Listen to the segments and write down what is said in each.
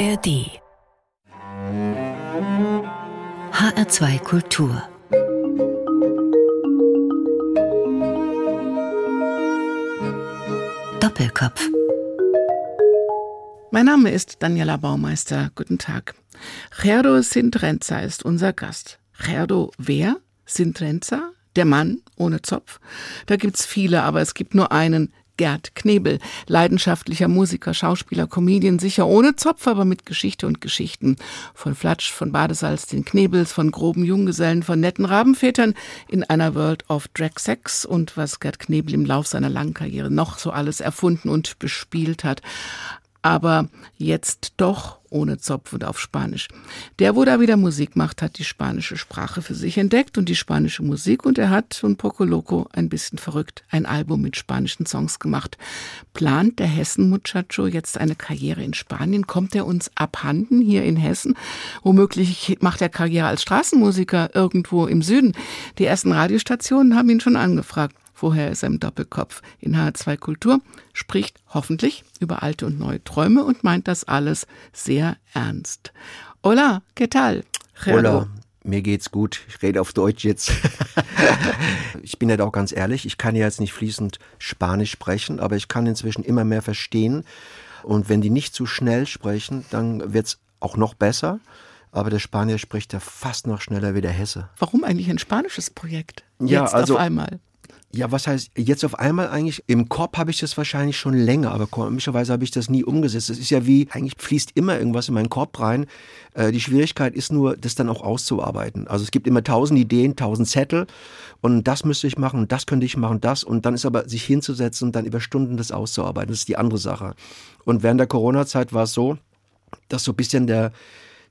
ARD HR2 Kultur Doppelkopf Mein Name ist Daniela Baumeister. Guten Tag. Gerdo Sintrenza ist unser Gast. Gerdo wer? Sintrenza? Der Mann ohne Zopf? Da gibt's viele, aber es gibt nur einen, Gerd Knebel, leidenschaftlicher Musiker, Schauspieler, Comedian, sicher ohne Zopf, aber mit Geschichte und Geschichten. Von Flatsch, von Badesalz, den Knebels, von groben Junggesellen, von netten Rabenvätern in einer World of Drag Sex und was Gerd Knebel im Lauf seiner langen Karriere noch so alles erfunden und bespielt hat aber jetzt doch ohne Zopf und auf Spanisch. Der, wo da wieder Musik macht, hat die spanische Sprache für sich entdeckt und die spanische Musik und er hat, un poco loco, ein bisschen verrückt, ein Album mit spanischen Songs gemacht. Plant der Hessen-Muchacho jetzt eine Karriere in Spanien? Kommt er uns abhanden hier in Hessen? Womöglich macht er Karriere als Straßenmusiker irgendwo im Süden. Die ersten Radiostationen haben ihn schon angefragt. Vorher ist er im Doppelkopf in H2 Kultur, spricht hoffentlich über alte und neue Träume und meint das alles sehr ernst. Hola, ¿qué tal? Hola, mir geht's gut. Ich rede auf Deutsch jetzt. ich bin ja halt auch ganz ehrlich, ich kann ja jetzt nicht fließend Spanisch sprechen, aber ich kann inzwischen immer mehr verstehen. Und wenn die nicht zu schnell sprechen, dann wird's auch noch besser. Aber der Spanier spricht ja fast noch schneller wie der Hesse. Warum eigentlich ein spanisches Projekt? Ja, Jetzt also auf einmal. Ja, was heißt jetzt auf einmal eigentlich? Im Kopf habe ich das wahrscheinlich schon länger, aber komischerweise habe ich das nie umgesetzt. Das ist ja wie, eigentlich fließt immer irgendwas in meinen Kopf rein. Äh, die Schwierigkeit ist nur, das dann auch auszuarbeiten. Also es gibt immer tausend Ideen, tausend Zettel und das müsste ich machen, das könnte ich machen, das und dann ist aber sich hinzusetzen und dann über Stunden das auszuarbeiten. Das ist die andere Sache. Und während der Corona-Zeit war es so, dass so ein bisschen der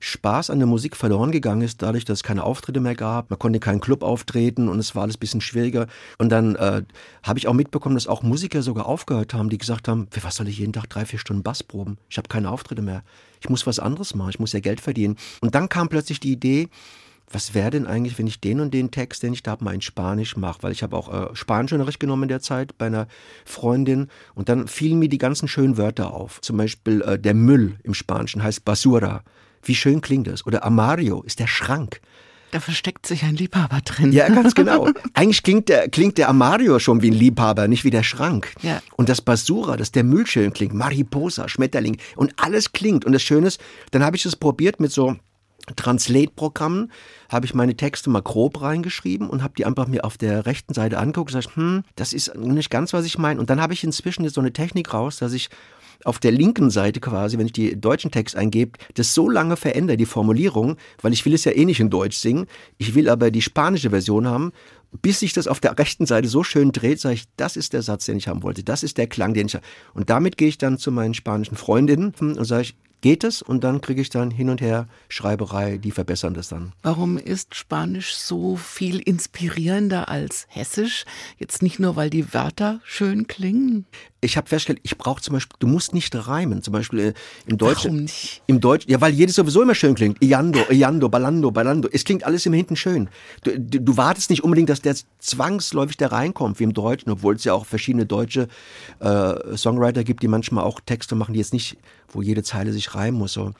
Spaß an der Musik verloren gegangen ist, dadurch, dass es keine Auftritte mehr gab. Man konnte keinen Club auftreten und es war alles ein bisschen schwieriger. Und dann äh, habe ich auch mitbekommen, dass auch Musiker sogar aufgehört haben, die gesagt haben, für was soll ich jeden Tag drei, vier Stunden Bass proben? Ich habe keine Auftritte mehr. Ich muss was anderes machen, ich muss ja Geld verdienen. Und dann kam plötzlich die Idee, was wäre denn eigentlich, wenn ich den und den Text, den ich da habe, mal in Spanisch mache? Weil ich habe auch äh, Spanischunterricht genommen in der Zeit bei einer Freundin und dann fielen mir die ganzen schönen Wörter auf. Zum Beispiel äh, der Müll im Spanischen heißt Basura. Wie schön klingt das? Oder Amario ist der Schrank. Da versteckt sich ein Liebhaber drin. Ja, ganz genau. Eigentlich klingt der, klingt der Amario schon wie ein Liebhaber, nicht wie der Schrank. Ja. Und das Basura, dass der Müll schön klingt, Mariposa, Schmetterling und alles klingt. Und das Schöne ist, dann habe ich es probiert mit so Translate-Programmen, habe ich meine Texte mal grob reingeschrieben und habe die einfach mir auf der rechten Seite angeguckt und gesagt, hm, das ist nicht ganz, was ich meine. Und dann habe ich inzwischen jetzt so eine Technik raus, dass ich auf der linken Seite quasi, wenn ich die deutschen Text eingebe, das so lange verändere, die Formulierung, weil ich will es ja eh nicht in Deutsch singen. Ich will aber die spanische Version haben. Bis sich das auf der rechten Seite so schön dreht, sage ich, das ist der Satz, den ich haben wollte. Das ist der Klang, den ich habe. Und damit gehe ich dann zu meinen spanischen Freundinnen und sage ich, geht es und dann kriege ich dann hin und her Schreiberei, die verbessern das dann. Warum ist Spanisch so viel inspirierender als Hessisch? Jetzt nicht nur, weil die Wörter schön klingen. Ich habe festgestellt, ich brauche zum Beispiel, du musst nicht reimen. Zum Beispiel äh, im Deutschen. Warum nicht? Im Deutschen, ja, weil jedes sowieso immer schön klingt. Iando, Iando, Ballando, Ballando. Es klingt alles immer hinten schön. Du, du, du wartest nicht unbedingt, dass der zwangsläufig da reinkommt, wie im Deutschen, obwohl es ja auch verschiedene deutsche äh, Songwriter gibt, die manchmal auch Texte machen, die jetzt nicht, wo jede Zeile sich reimen muss. So.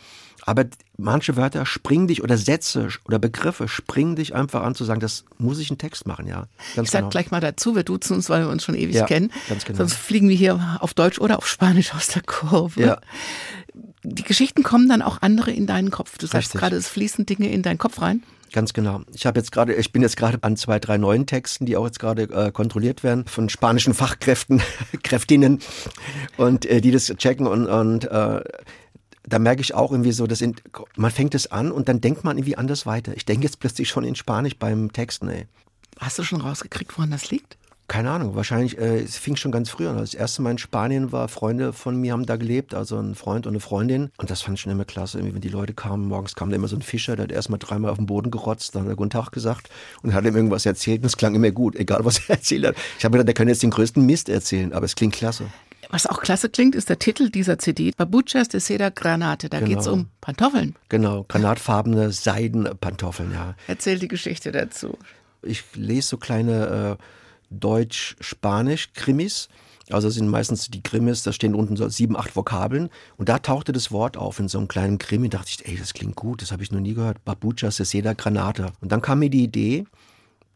Aber manche Wörter springen dich oder Sätze oder Begriffe springen dich einfach an zu sagen, das muss ich einen Text machen, ja. Ganz ich sag genau. gleich mal dazu, wir duzen uns, weil wir uns schon ewig Ja, kennen. ganz genau. Sonst fliegen wir hier auf Deutsch oder auf Spanisch aus der Kurve. Ja. Die Geschichten kommen dann auch andere in deinen Kopf. Du sagst Richtig. gerade, es fließen Dinge in deinen Kopf rein. Ganz genau. Ich habe jetzt gerade, ich bin jetzt gerade an zwei, drei neuen Texten, die auch jetzt gerade äh, kontrolliert werden von spanischen Fachkräften, Kräftinnen und äh, die das checken und, und äh, da merke ich auch irgendwie so, dass in, man fängt es an und dann denkt man irgendwie anders weiter. Ich denke jetzt plötzlich schon in Spanisch beim Texten, ey. Hast du schon rausgekriegt, woran das liegt? Keine Ahnung, wahrscheinlich, äh, es fing schon ganz früh an. Als das erste Mal in Spanien war, Freunde von mir haben da gelebt, also ein Freund und eine Freundin. Und das fand ich schon immer klasse. Irgendwie, wenn die Leute kamen, morgens kam da immer so ein Fischer, der hat erstmal dreimal auf den Boden gerotzt, dann hat er Guten Tag gesagt und hat ihm irgendwas erzählt und es klang immer gut, egal was er erzählt hat. Ich habe gedacht, der kann jetzt den größten Mist erzählen, aber es klingt klasse. Was auch klasse klingt, ist der Titel dieser CD, Babuchas de Seda Granate. Da Genau. geht's um Pantoffeln. Genau, granatfarbene Seidenpantoffeln, ja. Erzähl die Geschichte dazu. Ich lese so kleine äh, Deutsch-Spanisch-Krimis. Also sind meistens die Krimis, da stehen unten so sieben, acht Vokabeln. Und da tauchte das Wort auf in so einem kleinen Krimi. Da dachte ich, ey, das klingt gut, das habe ich noch nie gehört. Babucha Seseda Granate. Und dann kam mir die Idee,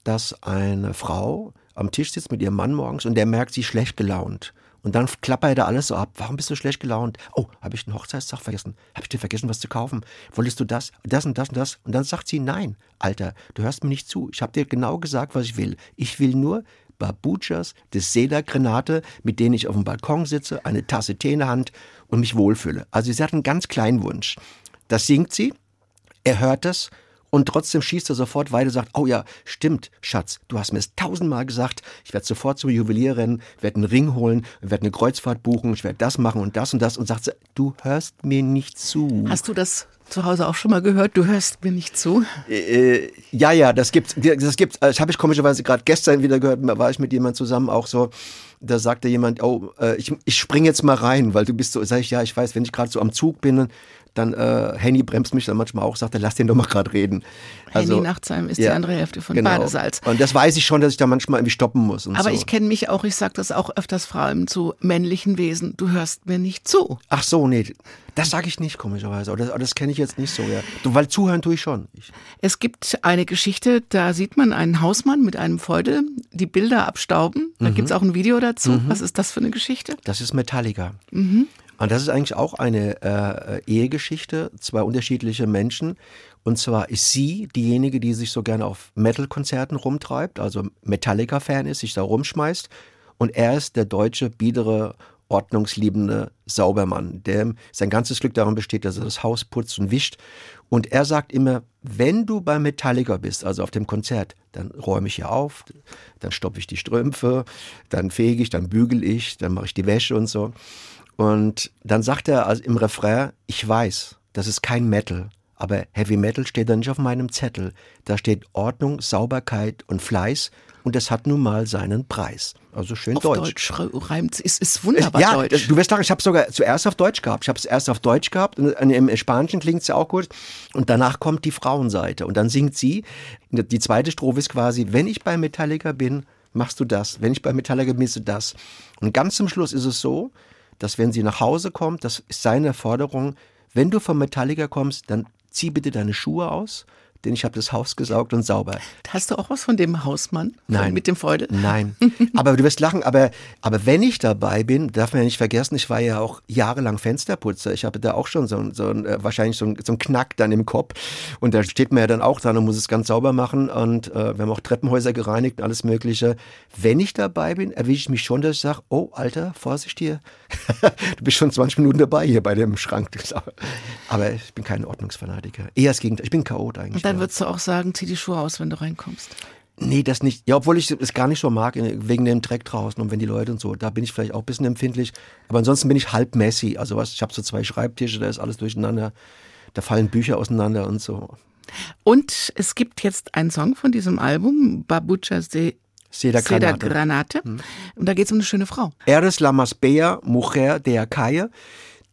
dass eine Frau am Tisch sitzt mit ihrem Mann morgens und der merkt, sie schlecht gelaunt. Und dann klappert er alles so ab. Warum bist du schlecht gelaunt? Oh, habe ich einen Hochzeitstag vergessen? Habe ich dir vergessen, was zu kaufen? Wolltest du das, das und das und das? Und dann sagt sie, nein, Alter, du hörst mir nicht zu. Ich habe dir genau gesagt, was ich will. Ich will nur Babuchas des Seda Grenate, mit denen ich auf dem Balkon sitze, eine Tasse Tee in der Hand und mich wohlfühle. Also sie hat einen ganz kleinen Wunsch. Das singt sie, er hört es und trotzdem schießt er sofort weiter und sagt, oh ja, stimmt, Schatz, du hast mir es tausendmal gesagt, ich werde sofort zum Juwelier rennen, werde einen Ring holen, werde eine Kreuzfahrt buchen, ich werde das machen und das und das und sagt, du hörst mir nicht zu. Hast du das zu Hause auch schon mal gehört, du hörst mir nicht zu? Äh, ja, ja, das gibt's. Das gibt's. Das habe ich komischerweise gerade gestern wieder gehört. Da war ich mit jemand zusammen auch so. Da sagte jemand, oh, äh, ich, ich spring jetzt mal rein, weil du bist so. Sag ich, ja, ich weiß, wenn ich gerade so am Zug bin, dann äh, Henny bremst mich dann manchmal auch, sagt er, lass den doch mal gerade reden. Also, Henny Nachtsheim ist ja, die andere Hälfte von genau. Badesalz. Und das weiß ich schon, dass ich da manchmal irgendwie stoppen muss. Aber so. ich kenne mich auch, ich sage das auch öfters vor allem zu männlichen Wesen, du hörst mir nicht zu. Ach so, nee, das sage ich nicht komischerweise. Oder das, das kenne ich jetzt nicht so. Ja. Du, weil zuhören tue ich schon. Ich. Es gibt eine Geschichte, da sieht man einen Hausmann mit einem Feudel die Bilder abstauben. Da mhm. gibt es auch ein Video dazu. Mhm. Was ist das für eine Geschichte? Das ist Metallica. Mhm. Und das ist eigentlich auch eine äh, Ehegeschichte, zwei unterschiedliche Menschen. Und zwar ist sie diejenige, die sich so gerne auf Metal-Konzerten rumtreibt, also Metallica-Fan ist, sich da rumschmeißt. Und er ist der deutsche, biedere, ordnungsliebende Saubermann, der sein ganzes Glück darin besteht, dass er das Haus putzt und wischt. Und er sagt immer, wenn du bei Metallica bist, also auf dem Konzert, dann räume ich hier auf, dann stoppe ich die Strümpfe, dann fege ich, dann bügel ich, dann mache ich die Wäsche und so. Und dann sagt er also im Refrain, ich weiß, das ist kein Metal, aber Heavy Metal steht da nicht auf meinem Zettel. Da steht Ordnung, Sauberkeit und Fleiß und das hat nun mal seinen Preis. Also schön auf Deutsch. Deutsch reimt ist, ist wunderbar ja, Deutsch. Du wirst sagen, ich habe sogar zuerst auf Deutsch gehabt. Ich habe es erst auf Deutsch gehabt und im Spanischen klingt es ja auch gut. Und danach kommt die Frauenseite und dann singt sie. Die zweite Strophe ist quasi, wenn ich bei Metallica bin, machst du das. Wenn ich bei Metallica bin, bist du das. Und ganz zum Schluss ist es so, dass wenn sie nach Hause kommt, das ist seine Forderung, wenn du vom Metallica kommst, dann zieh bitte deine Schuhe aus, denn ich habe das Haus gesaugt und sauber. Hast du auch was von dem Hausmann? Nein. Mit dem Feudel? Nein. aber du wirst lachen, aber, aber wenn ich dabei bin, darf man ja nicht vergessen, ich war ja auch jahrelang Fensterputzer. Ich habe da auch schon so, so ein, äh, wahrscheinlich so ein, so Knack dann im Kopf. Und da steht man ja dann auch dran und muss es ganz sauber machen. Und äh, wir haben auch Treppenhäuser gereinigt und alles Mögliche. Wenn ich dabei bin, erwische ich mich schon, dass ich sage, oh, Alter, Vorsicht hier. du bist schon 20 Minuten dabei hier bei dem Schrank. Aber ich bin kein Ordnungsfanatiker. Eher das Gegenteil. Ich bin Chaot eigentlich. Dann würdest du auch sagen, zieh die Schuhe aus, wenn du reinkommst. Nee, das nicht. Ja, obwohl ich es gar nicht so mag, wegen dem Dreck draußen und wenn die Leute und so, da bin ich vielleicht auch ein bisschen empfindlich. Aber ansonsten bin ich halb messy. Also was, ich habe so zwei Schreibtische, da ist alles durcheinander. Da fallen Bücher auseinander und so. Und es gibt jetzt einen Song von diesem Album, Babucha de Seda Granate. Seda Granate. Hm. Und da geht es um eine schöne Frau. Eres la más bella mujer de Acaia.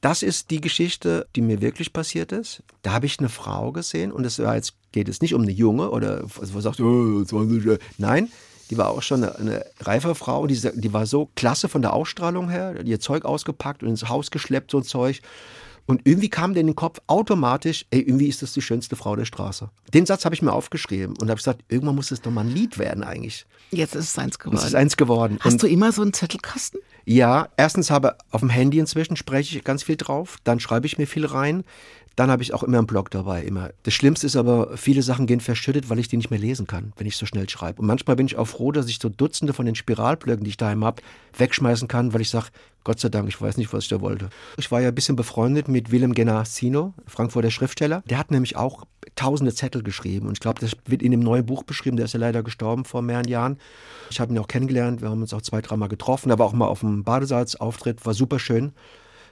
Das ist die Geschichte, die mir wirklich passiert ist. Da habe ich eine Frau gesehen und es war jetzt, geht es nicht um eine junge oder also, was sagt, oh, 20, nein, die war auch schon eine, eine reife Frau und die, die war so klasse von der Ausstrahlung her, ihr Zeug ausgepackt und ins Haus geschleppt, so ein Zeug. Und irgendwie kam dir in den Kopf automatisch, ey, irgendwie ist das die schönste Frau der Straße. Den Satz habe ich mir aufgeschrieben und habe gesagt, irgendwann muss es doch mal ein Lied werden eigentlich. Jetzt ist es eins geworden. Es ist eins geworden. Hast und du immer so einen Zettelkasten? Ja, erstens habe auf dem Handy inzwischen spreche ich ganz viel drauf, dann schreibe ich mir viel rein. Dann habe ich auch immer einen Blog dabei, immer. Das Schlimmste ist aber, viele Sachen gehen verschüttet, weil ich die nicht mehr lesen kann, wenn ich so schnell schreibe. Und manchmal bin ich auch froh, dass ich so Dutzende von den Spiralblöcken, die ich daheim habe, wegschmeißen kann, weil ich sage, Gott sei Dank, ich weiß nicht, was ich da wollte. Ich war ja ein bisschen befreundet mit Willem Genassino, Frankfurter Schriftsteller. Der hat nämlich auch tausende Zettel geschrieben. Und ich glaube, das wird in dem neuen Buch beschrieben. Der ist ja leider gestorben vor mehreren Jahren. Ich habe ihn auch kennengelernt. Wir haben uns auch zwei, dreimal getroffen. Er war auch mal auf dem Badesalzauftritt. War super schön.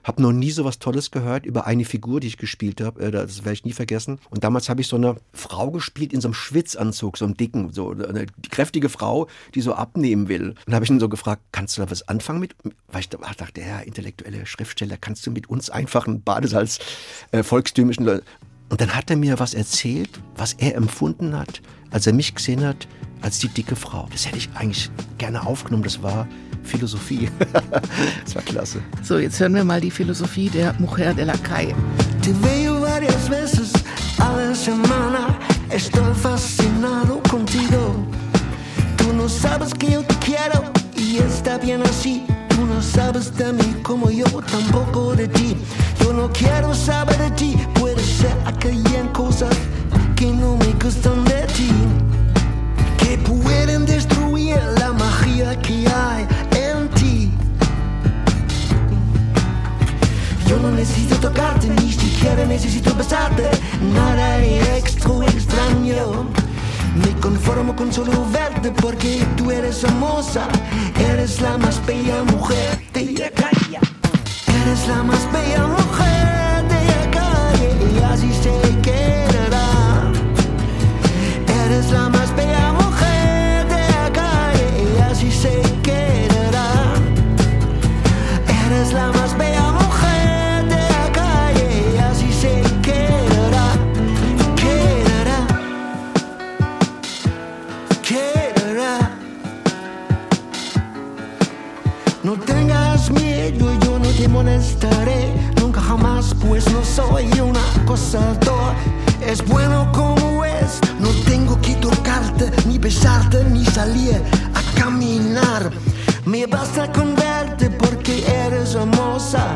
Habe noch nie so was Tolles gehört über eine Figur, die ich gespielt habe. Äh, das werde ich nie vergessen. Und damals habe ich so eine Frau gespielt in so einem Schwitzanzug, so einem dicken, so eine kräftige Frau, die so abnehmen will. Und habe ich ihn so gefragt, kannst du da was anfangen mit? Weil ich dachte, der intellektuelle Schriftsteller, kannst du mit uns einfachen Badesalz äh, volkstümlichen Leuten. Und dann hat er mir was erzählt, was er empfunden hat, als er mich gesehen hat, als die dicke Frau. Das hätte ich eigentlich gerne aufgenommen. Das war Philosophie. das war klasse. So, jetzt hören wir mal die Philosophie der Mujer de la Calle. Te veo varias veces a la semana. Estoy fascinado contigo. Tú no sabes que yo te quiero y está bien así. Tú no sabes de mí como yo tampoco de ti. Yo no quiero saber de ti. Puede ser que hayan cosas que no me gustan de ti. Que pueden destruir la magia que hay en ti. Yo no necesito tocarte, ni siquiera necesito besarte. Nada extra extraño. Me conformo con solo verte porque tú eres hermosa. Eres la más bella mujer de la calle. Eres la más bella mujer molestaré nunca jamás, pues no soy un acosador. Es bueno como es, no tengo que tocarte, ni besarte, ni salir a caminar. Me basta con verte porque eres hermosa,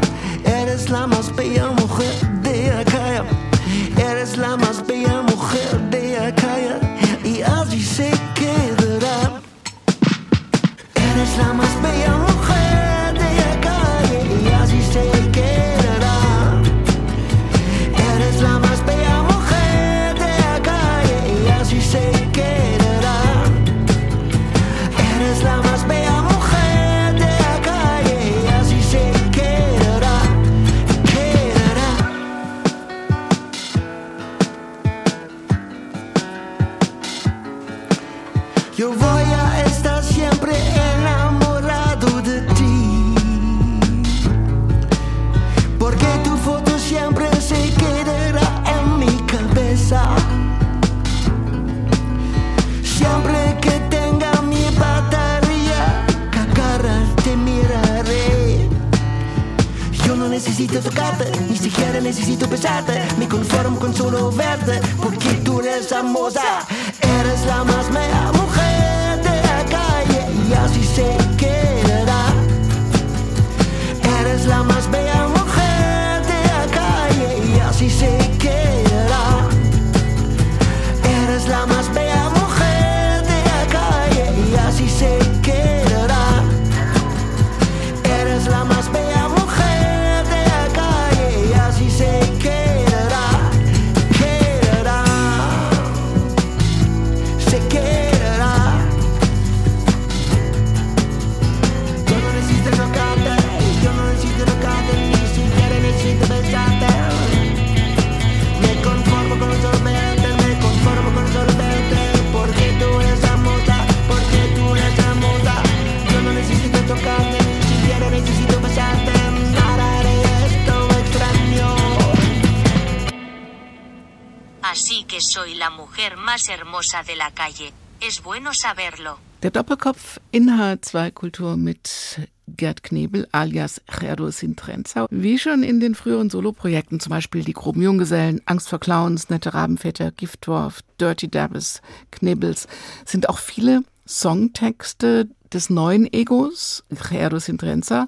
soy la mujer más hermosa de la calle. Es bueno saberlo. Der Doppelkopf in H2 Kultur mit Gerd Knebel alias Gerdo Sintrenza. Wie schon in den früheren Soloprojekten, zum Beispiel die groben Junggesellen, Angst vor Clowns, Nette Rabenväter, Giftdorf, Dirty Dabbes, Knibbles, sind auch viele Songtexte des neuen Egos, Gerdo Sintrenza,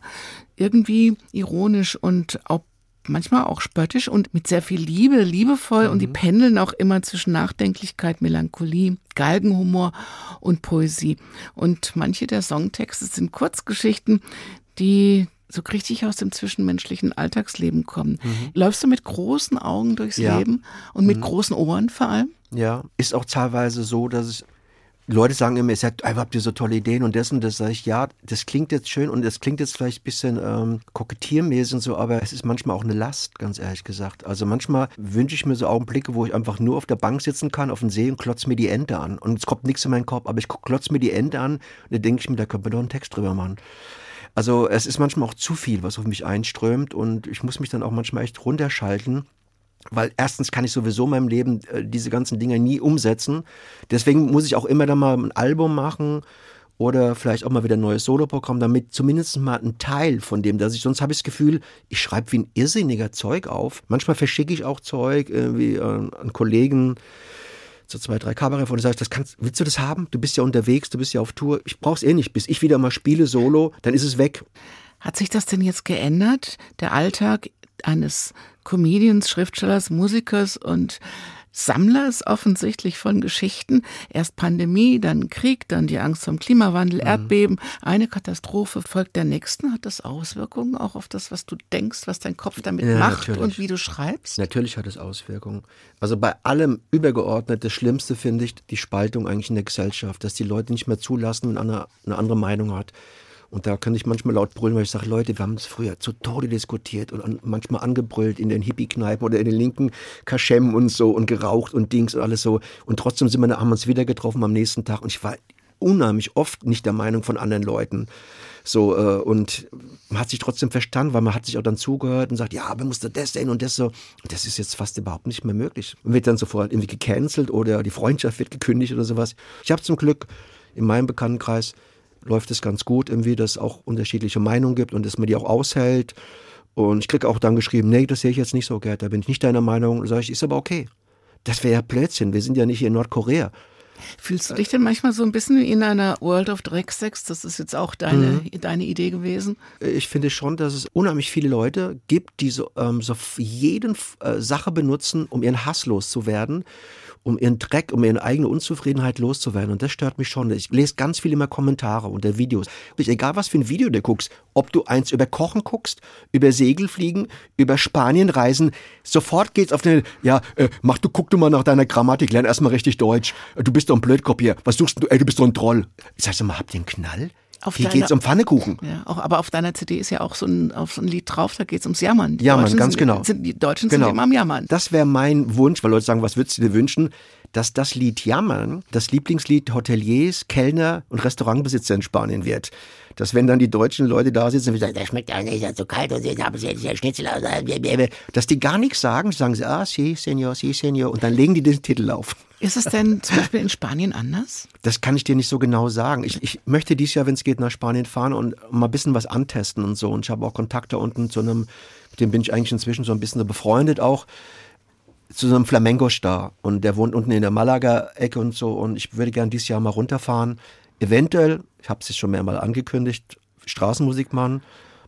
irgendwie ironisch und auch manchmal auch spöttisch und mit sehr viel Liebe, liebevoll und die pendeln auch immer zwischen Nachdenklichkeit, Melancholie, Galgenhumor und Poesie. Und manche der Songtexte sind Kurzgeschichten, die so richtig aus dem zwischenmenschlichen Alltagsleben kommen. Läufst du mit großen Augen durchs Ja. Leben und mit großen Ohren vor allem? Ja, ist auch teilweise so, dass es Leute sagen immer, ihr seid, "Ah, habt ihr so tolle Ideen und das und das sage ich, ja, das klingt jetzt schön und das klingt jetzt vielleicht ein bisschen ähm, kokettiermäßig und so, aber es ist manchmal auch eine Last, ganz ehrlich gesagt. Also manchmal wünsche ich mir so Augenblicke, wo ich einfach nur auf der Bank sitzen kann, auf dem See und klotz mir die Ente an. Und es kommt nichts in meinen Kopf, aber ich klotz mir die Ente an und da denke ich mir, da könnte man doch einen Text drüber machen. Also es ist manchmal auch zu viel, was auf mich einströmt und ich muss mich dann auch manchmal echt runterschalten weil erstens kann ich sowieso in meinem Leben äh, diese ganzen Dinge nie umsetzen. Deswegen muss ich auch immer dann mal ein Album machen oder vielleicht auch mal wieder ein neues Soloprogramm, damit zumindest mal ein Teil von dem, dass ich sonst habe ich das Gefühl, ich schreibe wie ein irrsinniger Zeug auf. Manchmal verschicke ich auch Zeug irgendwie an, an Kollegen so zwei, drei Kabarett und ich, das kannst, willst du das haben? Du bist ja unterwegs, du bist ja auf Tour. Ich brauch's eh nicht. Bis ich wieder mal spiele solo, dann ist es weg. Hat sich das denn jetzt geändert? Der Alltag eines Comedians, Schriftstellers, Musikers und Sammlers offensichtlich von Geschichten. Erst Pandemie, dann Krieg, dann die Angst vom Klimawandel, Mhm. Erdbeben. Eine Katastrophe folgt der nächsten. Hat das Auswirkungen auch auf das, was du denkst, was dein Kopf damit Ja, macht natürlich. und wie du schreibst? Natürlich hat es Auswirkungen. Also bei allem übergeordnet, das Schlimmste finde ich die Spaltung eigentlich in der Gesellschaft, dass die Leute nicht mehr zulassen, wenn einer eine andere Meinung hat. Und da kann ich manchmal laut brüllen, weil ich sage, Leute, wir haben es früher zu Tode diskutiert und an, manchmal angebrüllt in den Hippie-Kneipen oder in den linken Kaschem und so und geraucht und Dings und alles so. Und trotzdem sind wir, haben wir uns wieder getroffen am nächsten Tag und ich war unheimlich oft nicht der Meinung von anderen Leuten. So, äh, und man hat sich trotzdem verstanden, weil man hat sich auch dann zugehört und sagt, ja, aber musst du das sehen und das so. Und das ist jetzt fast überhaupt nicht mehr möglich. Man wird dann sofort irgendwie gecancelt oder die Freundschaft wird gekündigt oder sowas. Ich habe zum Glück in meinem Bekanntenkreis läuft es ganz gut, irgendwie, dass es auch unterschiedliche Meinungen gibt und dass man die auch aushält. Und ich kriege auch dann geschrieben, nee, das sehe ich jetzt nicht so, Gerd, da bin ich nicht deiner Meinung. Sag ich, ist aber okay. Das wäre ja Blödsinn, wir sind ja nicht hier in Nordkorea. Fühlst du dich denn manchmal so ein bisschen wie in einer World of Drecksex? Das ist jetzt auch deine, Mhm. deine Idee gewesen. ich finde schon, dass es unheimlich viele Leute gibt, die so, ähm, so jeden äh, Sache benutzen, um ihren Hass loszuwerden, um ihren Dreck, um ihre eigene Unzufriedenheit loszuwerden. Und das stört mich schon. Ich lese ganz viel immer Kommentare unter Videos. Egal, was für ein Video du guckst, ob du eins über Kochen guckst, über Segelfliegen, über Spanien reisen, sofort geht's auf den, ja, äh, mach du, guck du mal nach deiner Grammatik, lern erstmal richtig Deutsch. Du bist doch ein Blödkopf hier. Was suchst du? Ey, du bist doch ein Troll. Ich sag so mal, habt ihr einen Knall? Auf Hier deiner- geht's um Pfannekuchen. Ja, auch, aber auf deiner CD ist ja auch so ein, auf so ein Lied drauf, da geht es ums Jammern. Die Jammern, Deutschen ganz sind, genau. Sind, die Deutschen Genau. sind immer am Jammern. Das wäre mein Wunsch, weil Leute sagen, was würdest du dir wünschen? Dass das Lied Jammern das Lieblingslied Hoteliers, Kellner und Restaurantbesitzer in Spanien wird. Dass wenn dann die deutschen Leute da sitzen und sagen, das schmeckt ja nicht, so kalt und jetzt haben sie ja Schnitzel, aus, dass die gar nichts sagen, sagen sie, ah, sí, señor, sí, señor, und dann legen die den Titel auf. Ist es denn zum Beispiel in Spanien anders? Das kann ich dir nicht so genau sagen. Ich, ich möchte dieses Jahr, wenn es geht, nach Spanien fahren und mal ein bisschen was antesten und so. Und ich habe auch Kontakt da unten zu einem, mit dem bin ich eigentlich inzwischen so ein bisschen so befreundet auch, zu so einem Flamenco-Star. Und der wohnt unten in der Malaga-Ecke und so. Und ich würde gern dieses Jahr mal runterfahren. Eventuell, ich habe es schon mehrmal angekündigt, Straßenmusik machen.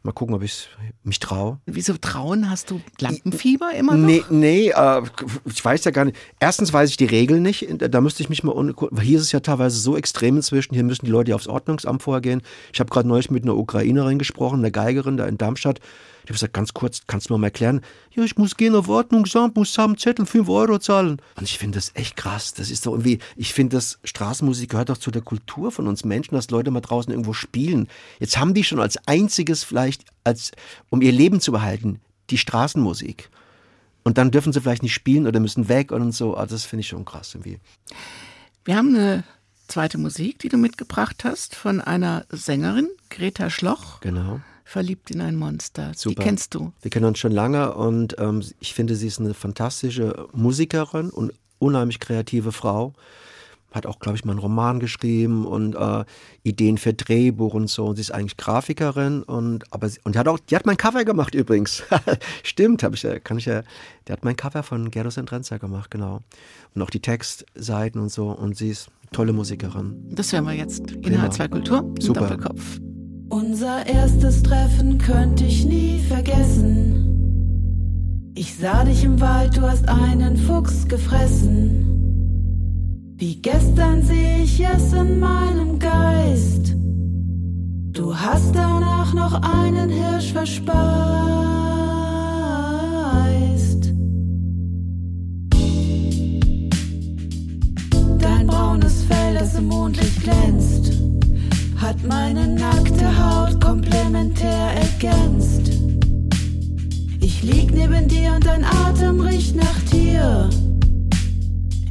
Mal gucken, ob ich mich traue. Wieso trauen? Hast du Lampenfieber immer noch? Nee, nee, äh, ich weiß ja gar nicht. Erstens weiß ich die Regeln nicht. Da müsste ich mich mal. weil Hier ist es ja teilweise so extrem inzwischen. Hier müssen die Leute aufs Ordnungsamt vorher gehen. Ich habe gerade neulich mit einer Ukrainerin gesprochen, einer Geigerin da in Darmstadt. Ich habe gesagt, ganz kurz, kannst du mir mal erklären? Ja, ich muss gehen auf Ordnungsamt, muss haben Zettel, 5 Euro zahlen. Und ich finde das echt krass. Das ist doch irgendwie, ich finde, das Straßenmusik gehört doch zu der Kultur von uns Menschen, dass Leute mal draußen irgendwo spielen. Jetzt haben die schon als einziges vielleicht, als, um ihr Leben zu behalten, die Straßenmusik. Und dann dürfen sie vielleicht nicht spielen oder müssen weg und so. Also das finde ich schon krass irgendwie. Wir haben eine zweite Musik, die du mitgebracht hast, von einer Sängerin, Greta Schloch, Genau. Verliebt in ein Monster. Die Super. kennst du. Wir kennen uns schon lange und ähm, ich finde, sie ist eine fantastische Musikerin und unheimlich kreative Frau. Hat auch, glaube ich, mal einen Roman geschrieben und äh, Ideen für Drehbuch und so. Und sie ist eigentlich Grafikerin und aber sie, und die hat auch, die hat mein Cover gemacht übrigens. Stimmt, habe ich ja, kann ich ja. Die hat mein Cover von Gerdo Sentrenza gemacht, genau. Und auch die Textseiten und so. Und sie ist eine tolle Musikerin. Das hören wir jetzt in H2 Kultur im Super. Doppelkopf. Unser erstes Treffen könnte ich nie vergessen. Ich sah dich im Wald, du hast einen Fuchs gefressen. Wie gestern sehe ich es in meinem Geist. Du hast danach noch einen Hirsch verspeist. Dein braunes Fell, das im Mondlicht glänzt, hat meine nackte Haut komplementär ergänzt. Ich lieg neben dir und dein Atem riecht nach Tier.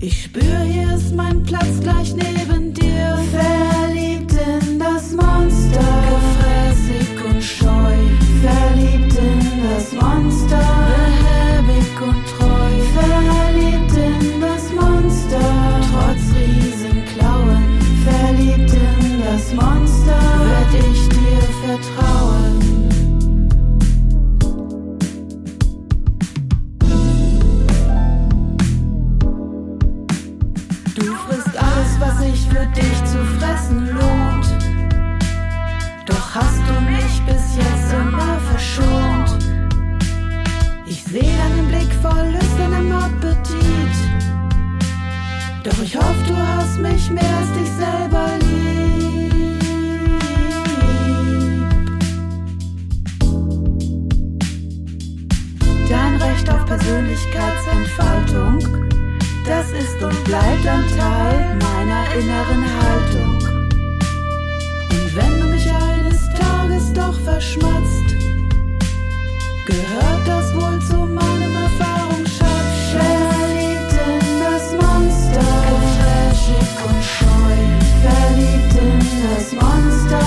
Ich spür, hier ist mein Platz gleich neben dir. Verliebt in das Monster, gefräßig und scheu. Verliebt in das Monster, behäbig und treu. das Monster wird ich dir vertrauen. Du frisst alles, was sich für dich zu fressen lohnt. Doch hast du mich bis jetzt immer verschont. Ich sehe deinen Blick voll lüsternem Appetit. Doch ich hoffe, du hast mich mehr als dich selber. Recht auf Persönlichkeitsentfaltung. Das ist und bleibt ein Teil meiner inneren Haltung. Und wenn du mich eines Tages doch verschmatzt, gehört das wohl zu meinem Erfahrungsschatz. Verliebt in das Monster, gefräschig und scheu. Verliebt in das Monster,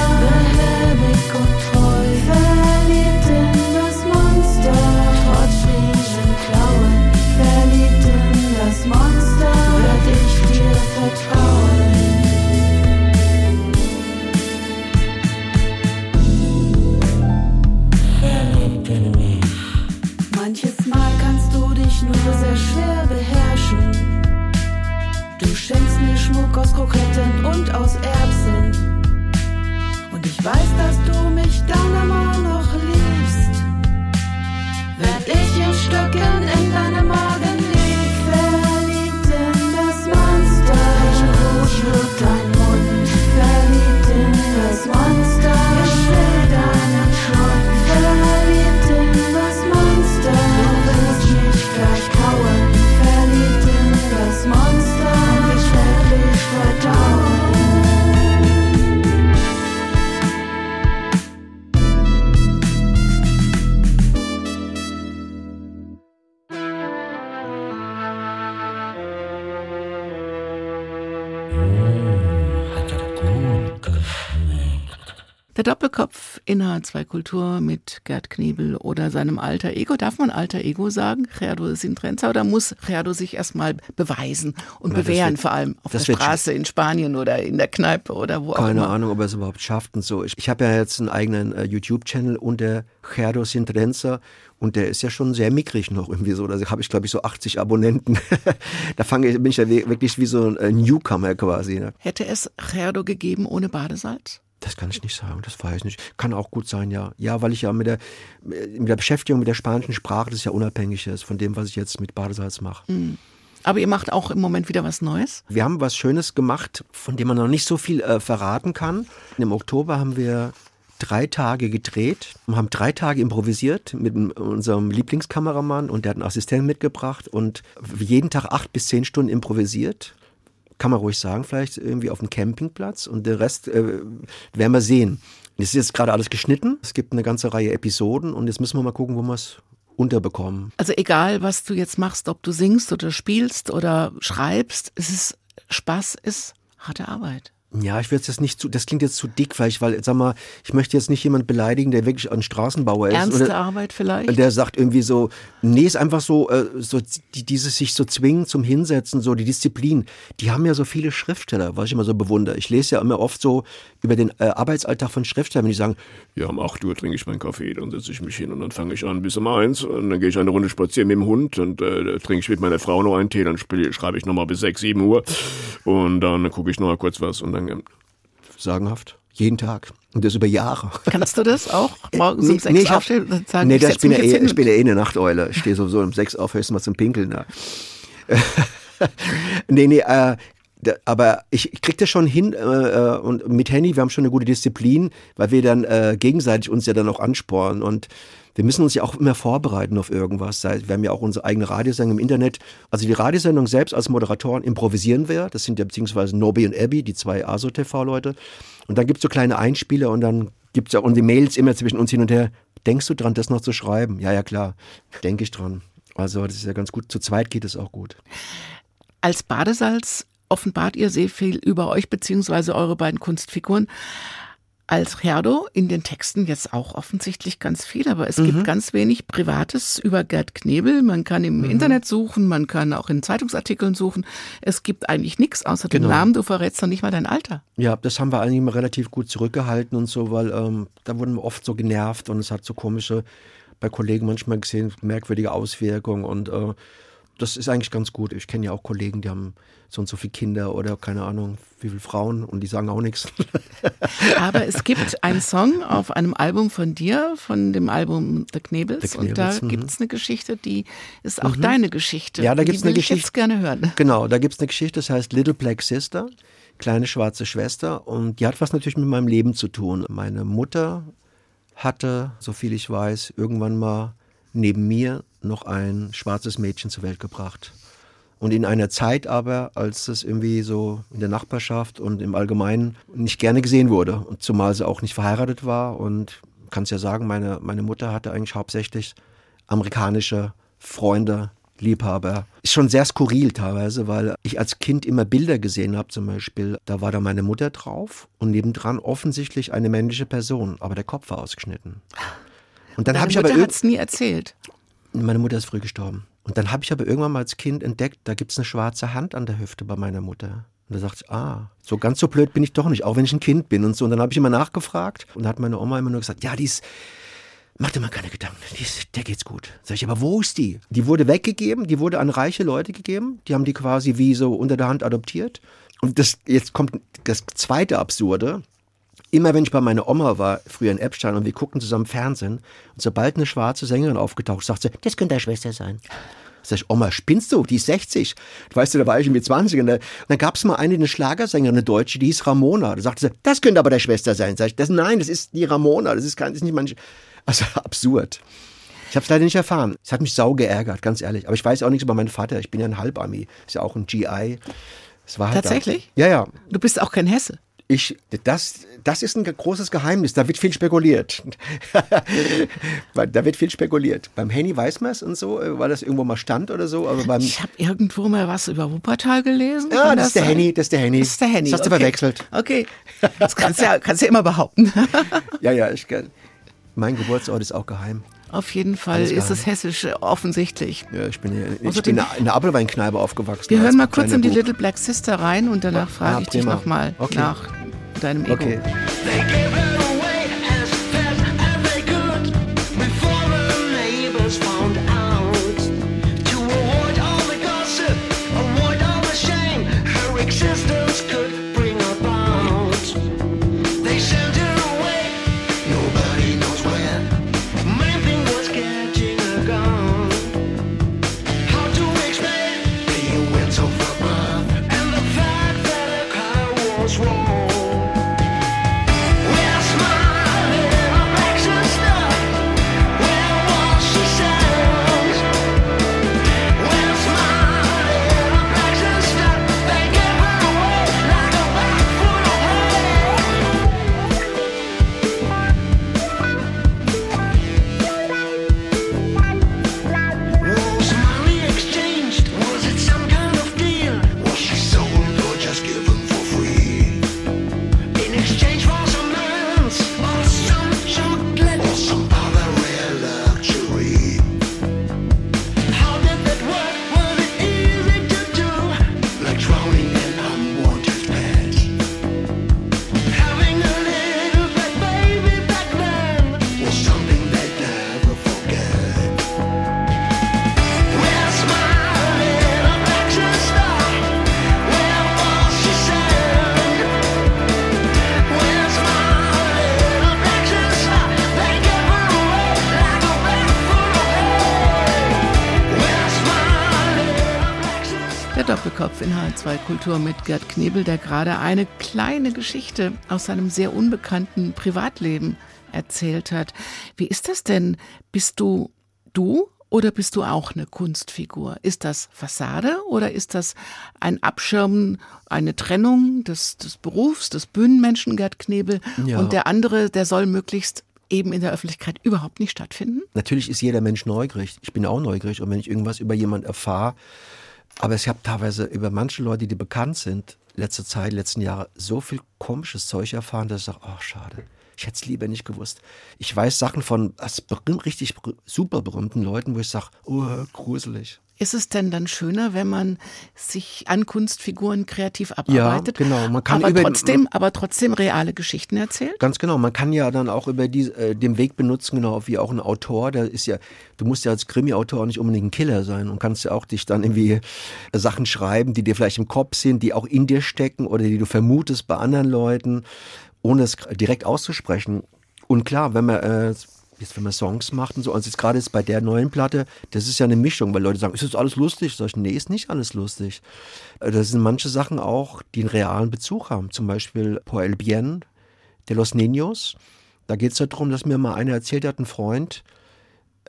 Kroketten und aus Erbsen. Und ich weiß, dass du mich dann immer noch liebst. Wenn ich in Stöcken in deinem Magen Doppelkopf in H2 Kultur mit Gerd Knebel oder seinem alter Ego. Darf man alter Ego sagen, Gerdo Sintrenza, oder muss Gerdo sich erstmal beweisen und Na, bewähren, wird- vor allem auf der Straße in Spanien oder in der Kneipe oder wo auch Keine immer? Ahnung, ob er es überhaupt schafft und so. Ich, ich habe ja jetzt einen eigenen äh, YouTube-Channel unter Gerdo Sintrenza und der ist ja schon sehr mickrig noch irgendwie so. Da habe ich, glaube ich, so 80 Abonnenten. da fange ich, bin ich ja wirklich wie so ein äh, Newcomer quasi. Ne? Hätte es Gerdo gegeben ohne Badesalz? Das kann ich nicht sagen, das weiß ich nicht. Kann auch gut sein, ja. Ja, weil ich ja mit der, mit der Beschäftigung mit der spanischen Sprache, das ja unabhängig ist von dem, was ich jetzt mit Badesalz mache. Aber ihr macht auch im Moment wieder was Neues? Wir haben was Schönes gemacht, von dem man noch nicht so viel äh, verraten kann. Im Oktober haben wir drei Tage gedreht und haben drei Tage improvisiert mit unserem Lieblingskameramann und der hat einen Assistenten mitgebracht und jeden Tag acht bis zehn Stunden improvisiert. Kann man ruhig sagen, vielleicht irgendwie auf dem Campingplatz und den Rest äh, werden wir sehen. Es ist jetzt gerade alles geschnitten. Es gibt eine ganze Reihe Episoden und jetzt müssen wir mal gucken, wo wir es unterbekommen. Also egal, was du jetzt machst, ob du singst oder spielst oder schreibst, es ist Spaß, ist harte Arbeit. Ja, ich will jetzt nicht zu, das klingt jetzt zu dick, vielleicht, weil, sag mal, ich möchte jetzt nicht jemand beleidigen, der wirklich ein Straßenbauer ist. Ernste oder, Arbeit vielleicht? der sagt irgendwie so, nee, ist einfach so, äh, so die, dieses sich so zwingen zum Hinsetzen, so die Disziplin. Die haben ja so viele Schriftsteller, was ich immer so bewundere. Ich lese ja immer oft so über den äh, Arbeitsalltag von Schriftstellern, die sagen, Ja, um 8 Uhr trinke ich meinen Kaffee, dann setze ich mich hin und dann fange ich an bis um eins und dann gehe ich eine Runde spazieren mit dem Hund und äh, trinke ich mit meiner Frau noch einen Tee, dann spiel, schreibe ich nochmal bis 6, 7 Uhr und dann gucke ich noch mal kurz was und dann ähm, sagenhaft, jeden Tag. Und das über Jahre. Kannst du das auch? Morgens um sechs ich hab- aufstehen und sagen, nee, ich das, ich, bin ja eh, hin ich bin ja eh eine Nachteule. Ich stehe sowieso um sechs auf, höchstens mal zum Pinkeln. Ne? nee, nee, äh, da, aber ich, ich krieg das schon hin äh, äh, und mit Henny, wir haben schon eine gute Disziplin, weil wir dann äh, gegenseitig uns ja dann auch anspornen und wir müssen uns ja auch immer vorbereiten auf irgendwas. Wir haben ja auch unsere eigene Radiosendung im Internet. Also die Radiosendung selbst als Moderatoren improvisieren wir. Das sind ja beziehungsweise Nobby und Abby, die zwei ASO-TV-Leute. Und dann gibt's so kleine Einspieler und dann gibt's ja auch die Mails immer zwischen uns hin und her. Denkst du dran, das noch zu schreiben? Ja, ja, klar. Denke ich dran. Also das ist ja ganz gut. Zu zweit geht es auch gut. Als Badesalz offenbart ihr sehr viel über euch beziehungsweise eure beiden Kunstfiguren. Als Herdo in den Texten jetzt auch offensichtlich ganz viel, aber es gibt ganz wenig Privates über Gerd Knebel. Man kann im Internet suchen, man kann auch in Zeitungsartikeln suchen. Es gibt eigentlich nichts außer dem Genau. Namen. Du verrätst noch nicht mal dein Alter. Ja, das haben wir eigentlich immer relativ gut zurückgehalten und so, weil ähm, da wurden wir oft so genervt und es hat so komische, bei Kollegen manchmal gesehen, merkwürdige Auswirkungen und äh, das ist eigentlich ganz gut. Ich kenne ja auch Kollegen, die haben so und so viele Kinder oder keine Ahnung, wie viele Frauen und die sagen auch nichts. Aber es gibt einen Song auf einem Album von dir, von dem Album The Knebels. The und da Knebels, mhm. gibt es eine Geschichte, die ist auch deine Geschichte. Ja, da die will eine ich jetzt Geschichte. gerne hören. Genau, da gibt's eine Geschichte, das heißt Little Black Sister, kleine schwarze Schwester. Und die hat was natürlich mit meinem Leben zu tun. Meine Mutter hatte, so viel ich weiß, irgendwann mal neben mir noch ein schwarzes Mädchen zur Welt gebracht. Und in einer Zeit aber, als es irgendwie so in der Nachbarschaft und im Allgemeinen nicht gerne gesehen wurde. Und zumal sie auch nicht verheiratet war. Und kann es ja sagen, meine, meine Mutter hatte eigentlich hauptsächlich amerikanische Freunde, Liebhaber. Ist schon sehr skurril teilweise, weil ich als Kind immer Bilder gesehen habe, zum Beispiel, da war da meine Mutter drauf und nebendran offensichtlich eine männliche Person, aber der Kopf war ausgeschnitten. Und dann habe ich aber Mutter hat's nie erzählt. meine Mutter ist früh gestorben. Und dann habe ich aber irgendwann mal als Kind entdeckt, da gibt es eine schwarze Hand an der Hüfte bei meiner Mutter. Und da sagte ich, ah, so ganz so blöd bin ich doch nicht, auch wenn ich ein Kind bin und so. Und dann habe ich immer nachgefragt und da hat meine Oma immer nur gesagt, ja, die ist, mach dir mal keine Gedanken, die ist, der geht's gut. Sag ich, aber wo ist die? Die wurde weggegeben, die wurde an reiche Leute gegeben, die haben die quasi wie so unter der Hand adoptiert. Und das, jetzt kommt das zweite Absurde. Immer wenn ich bei meiner Oma war, früher in Epstein, und wir guckten zusammen Fernsehen, und sobald eine schwarze Sängerin aufgetaucht, sagt sie, das könnte deine Schwester sein. Sag ich, Oma, spinnst du? Die ist 60. Weißt du, da war ich irgendwie 20. Und da- dann gab es mal eine, eine Schlagersängerin, eine Deutsche, die hieß Ramona. Da sagte sie, das könnte aber der Schwester sein. Sag ich, das, nein, das ist die Ramona. Das ist, kein, das ist nicht manche. Also absurd. Ich habe es leider nicht erfahren. Es hat mich sau geärgert, ganz ehrlich. Aber ich weiß auch nichts über meinen Vater. Ich bin ja ein Halbami. Ist ja auch ein GI. Halt Tatsächlich? Da. Ja, ja. Du bist auch kein Hesse. Ich, das, das ist ein großes Geheimnis. Da wird viel spekuliert. Da wird viel spekuliert. Beim Henny weiß man es und so, äh, weil das irgendwo mal stand oder so. Aber beim, Ich habe irgendwo mal was über Wuppertal gelesen. ja, Kann das ist der sein? Henny, das ist der Henny. Das ist der Henny. Das hast du okay. verwechselt. Okay. Das kannst du ja, kannst du ja immer behaupten. Ja, ja, ich, mein Geburtsort ist auch geheim. Auf jeden Fall ist es hessisch äh, offensichtlich. Ja, ich bin, hier, ich bin in einer Apfelweinkneipe aufgewachsen. Wir hören mal kurz in die Bub. Little Black Sister rein und danach frage Ah, ich dich nochmal Okay. nach deinem Ego. Okay. Kultur mit Gerd Knebel, der gerade eine kleine Geschichte aus seinem sehr unbekannten Privatleben erzählt hat. Wie ist das denn? Bist du du oder bist du auch eine Kunstfigur? Ist das Fassade oder ist das ein Abschirmen, eine Trennung des, des Berufs, des Bühnenmenschen Gerd Knebel Ja. und der andere, der soll möglichst eben in der Öffentlichkeit überhaupt nicht stattfinden? Natürlich ist jeder Mensch neugierig. Ich bin auch neugierig. Und wenn ich irgendwas über jemanden erfahre, aber ich habe teilweise über manche Leute, die bekannt sind, letzte Zeit, letzten Jahre, so viel komisches Zeug erfahren, dass ich sage, ach schade. Ich hätte es lieber nicht gewusst. Ich weiß Sachen von richtig super berühmten Leuten, wo ich sage, oh, gruselig. Ist es denn dann schöner, wenn man sich an Kunstfiguren kreativ abarbeitet? genau. Man kann aber über- trotzdem, aber trotzdem reale Geschichten erzählt? Ganz genau. Man kann ja dann auch über die, äh, den Weg benutzen, genau wie auch ein Autor. Der ist ja, du musst ja als Krimi-Autor nicht unbedingt ein Killer sein und kannst ja auch dich dann irgendwie äh, Sachen schreiben, die dir vielleicht im Kopf sind, die auch in dir stecken oder die du vermutest bei anderen Leuten, ohne es direkt auszusprechen. Und klar, wenn man äh, jetzt wenn man Songs macht und so, also jetzt gerade jetzt bei der neuen Platte, das ist ja eine Mischung, weil Leute sagen, ist das alles lustig? Sag ich, nee, ist nicht alles lustig. Äh, Das sind manche Sachen auch, die einen realen Bezug haben. Zum Beispiel Por el Bien de los Niños. Da geht es darum, dass mir mal einer erzählt hat, ein Freund,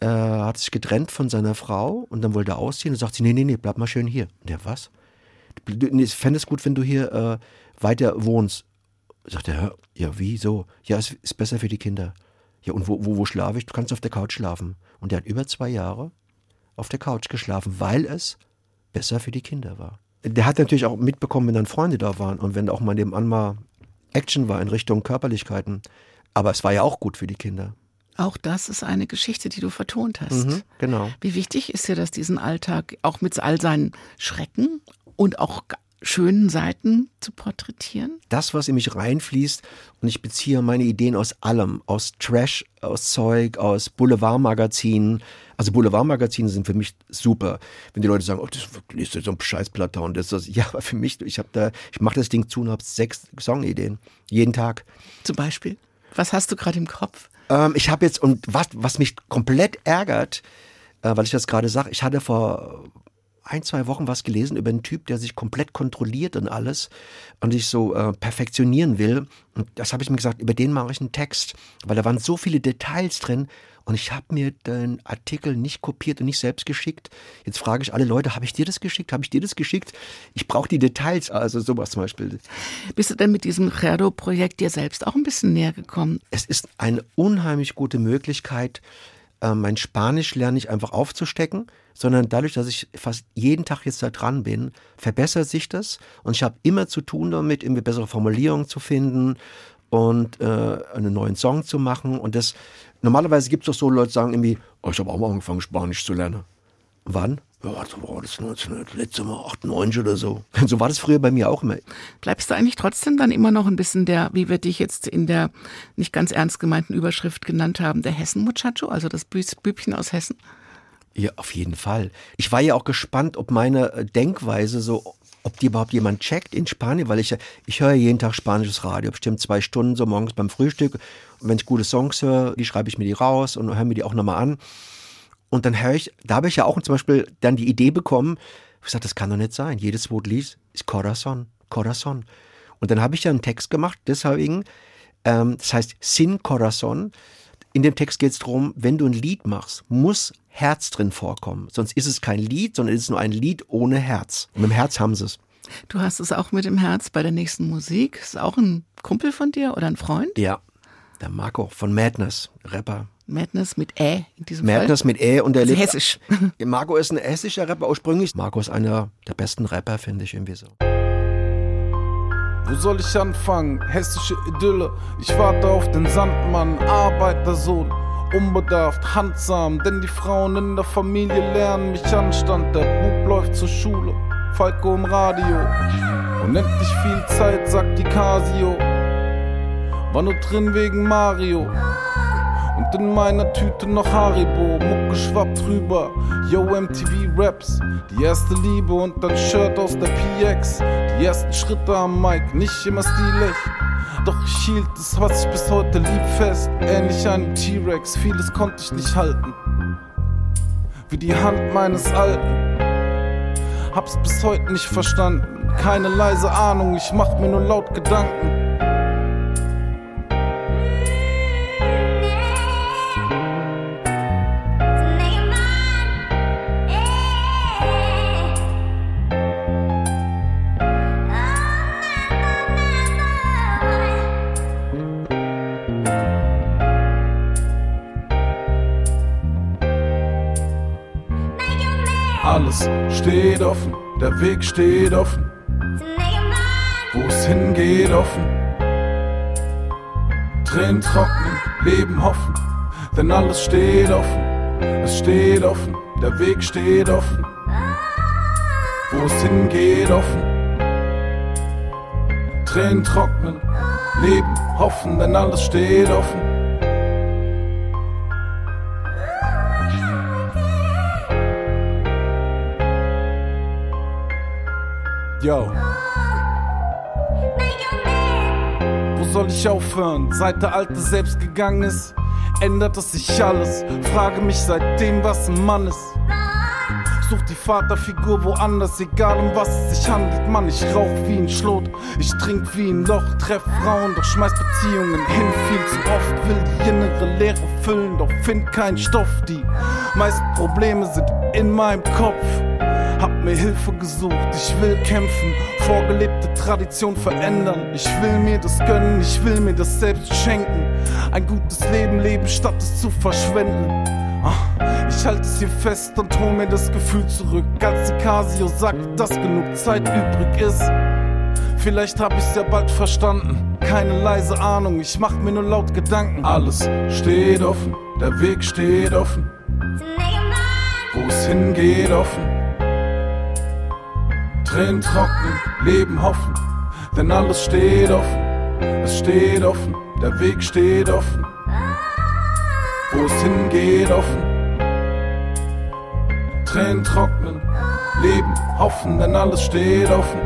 äh, hat sich getrennt von seiner Frau und dann wollte er ausziehen und sagt sie, nee, nee, nee, bleib mal schön hier. Und der, was? Ich fände es gut, wenn du hier äh, weiter wohnst. Sagt er, ja, wieso? Ja, es ist besser für die Kinder. Ja, und wo, wo, wo schlafe ich? Du kannst auf der Couch schlafen. Und der hat über zwei Jahre auf der Couch geschlafen, weil es besser für die Kinder war. Der hat natürlich auch mitbekommen, wenn dann Freunde da waren und wenn auch mal nebenan mal Action war in Richtung Körperlichkeiten. Aber es war ja auch gut für die Kinder. Auch das ist eine Geschichte, die du vertont hast. Mhm, genau. Wie wichtig ist dir das, diesen Alltag auch mit all seinen Schrecken und auch schönen Seiten zu porträtieren? Das, was in mich reinfließt, und ich beziehe meine Ideen aus allem, aus Trash, aus Zeug, aus Boulevardmagazinen. Also Boulevardmagazine sind für mich super. Wenn die Leute sagen, oh, das ist so ein Scheißplatter und das, das ja, aber für mich, ich habe da, ich mache das Ding zu und habe sechs Songideen jeden Tag. Zum Beispiel? Was hast du gerade im Kopf? Ähm, ich habe jetzt, und was, was mich komplett ärgert, äh, weil ich das gerade sage, ich hatte vor ein, zwei Wochen was gelesen über einen Typ, der sich komplett kontrolliert und alles und sich so äh, perfektionieren will. Und das habe ich mir gesagt, über den mache ich einen Text, weil da waren so viele Details drin und ich habe mir den Artikel nicht kopiert und nicht selbst geschickt. Jetzt frage ich alle Leute, habe ich dir das geschickt? Habe ich dir das geschickt? Ich brauche die Details, also sowas zum Beispiel. Bist du denn mit diesem Gerdo-Projekt dir selbst auch ein bisschen näher gekommen? Es ist eine unheimlich gute Möglichkeit, äh, mein Spanisch lernen nicht einfach aufzustecken, sondern dadurch, dass ich fast jeden Tag jetzt da dran bin, verbessert sich das und ich habe immer zu tun damit, irgendwie bessere Formulierungen zu finden und äh, einen neuen Song zu machen und das normalerweise gibt es doch so Leute, die sagen irgendwie, oh, ich habe auch mal angefangen Spanisch zu lernen. Wann? Ja, das war das 19, letzte Mal 98 oder so. So war das früher bei mir auch immer. Bleibst du eigentlich trotzdem dann immer noch ein bisschen der, wie wir dich jetzt in der nicht ganz ernst gemeinten Überschrift genannt haben, der Hessen-Muchacho, also das Bübchen aus Hessen? Ja, auf jeden Fall. Ich war ja auch gespannt, ob meine äh, Denkweise so, ob die überhaupt jemand checkt in Spanien, weil ich ich höre jeden Tag spanisches Radio, bestimmt zwei Stunden so morgens beim Frühstück. Und wenn ich gute Songs höre, die schreibe ich mir die raus und höre mir die auch nochmal an. Und dann höre ich, da habe ich ja auch zum Beispiel dann die Idee bekommen, ich gesagt, das kann doch nicht sein. Jedes Wort liest ist Corazon, Corazon. Und dann habe ich ja einen Text gemacht, deswegen, ähm, das heißt Sin Corazon. In dem Text geht es darum, wenn du ein Lied machst, muss Herz drin vorkommen. Sonst ist es kein Lied, sondern es ist nur ein Lied ohne Herz. Und mit dem Herz haben sie es. Du hast es auch mit dem Herz bei der nächsten Musik. Ist auch ein Kumpel von dir oder ein Freund? Ja, der Marco von Madness, Rapper. Madness mit Ä in diesem Madness Fall? mit Ä und der also lebt. hessisch. Marco ist ein hessischer Rapper ursprünglich. Marco ist einer der besten Rapper, finde ich irgendwie so. Wo soll ich anfangen? Hessische Idylle. Ich warte auf den Sandmann, Arbeitersohn. Unbedarft, handsam, denn die Frauen in der Familie lernen mich Anstand. Der Bub läuft zur Schule, Falco im Radio. Unendlich viel Zeit, sagt die Casio. War nur drin wegen Mario. Und in meiner Tüte noch Haribo, Mucke schwappt rüber. Yo, MTV Raps, die erste Liebe und dann Shirt aus der PX. Die ersten Schritte am Mic, nicht immer stilig. Doch ich hielt es, was ich bis heute lieb fest. Ähnlich einem T-Rex, vieles konnte ich nicht halten. Wie die Hand meines Alten. Hab's bis heute nicht verstanden. Keine leise Ahnung, ich mach mir nur laut Gedanken. Alles steht offen, der Weg steht offen. Wo es hingeht offen. Tränen trocknen, Leben hoffen, denn alles steht offen. Es steht offen, der Weg steht offen. Wo es hingeht offen. Tränen trocknen, Leben hoffen, denn alles steht offen. Yo. Wo soll ich aufhören? Seit der Alte selbst gegangen ist, ändert es sich alles. Frage mich seitdem, was ein Mann ist. such die Vaterfigur woanders, egal um was es sich handelt. Mann, ich rauch wie ein Schlot, ich trink wie ein Loch, treff Frauen, doch schmeiß Beziehungen hin. Viel zu oft will die innere Leere füllen, doch find keinen Stoff. Die meisten Probleme sind in meinem Kopf. Hab mir Hilfe gesucht, ich will kämpfen, vorgelebte Tradition verändern. Ich will mir das gönnen, ich will mir das selbst schenken. Ein gutes Leben leben, statt es zu verschwenden. Ah, Ich halte es hier fest und hol mir das Gefühl zurück, die Casio sagt, dass genug Zeit übrig ist. Vielleicht hab ich's ja bald verstanden. Keine leise Ahnung, ich mach mir nur laut Gedanken. Alles steht offen, der Weg steht offen. Wo es hingeht offen. Tränen trocknen, Leben hoffen, denn alles steht offen. Es steht offen, der Weg steht offen. Wo es hingeht offen. Tränen trocknen, Leben hoffen, denn alles steht offen.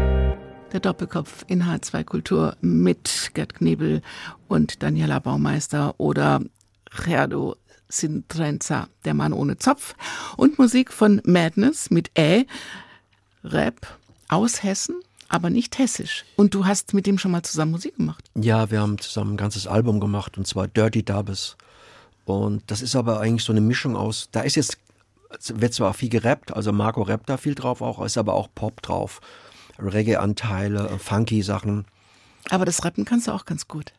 Der Doppelkopf in H2 Kultur mit Gerd Knebel und Daniela Baumeister oder Gerdo Sintrenza, der Mann ohne Zopf. Und Musik von Madness mit Ä, Rap aus Hessen, aber nicht hessisch. Und du hast mit dem schon mal zusammen Musik gemacht. Ja, wir haben zusammen ein ganzes Album gemacht und zwar Dirty Dubs. Und das ist aber eigentlich so eine Mischung aus, da ist jetzt, es wird zwar viel gerappt, also Marco rappt da viel drauf auch, ist aber auch Pop drauf. Reggae-Anteile, funky Sachen. Aber das Rappen kannst du auch ganz gut.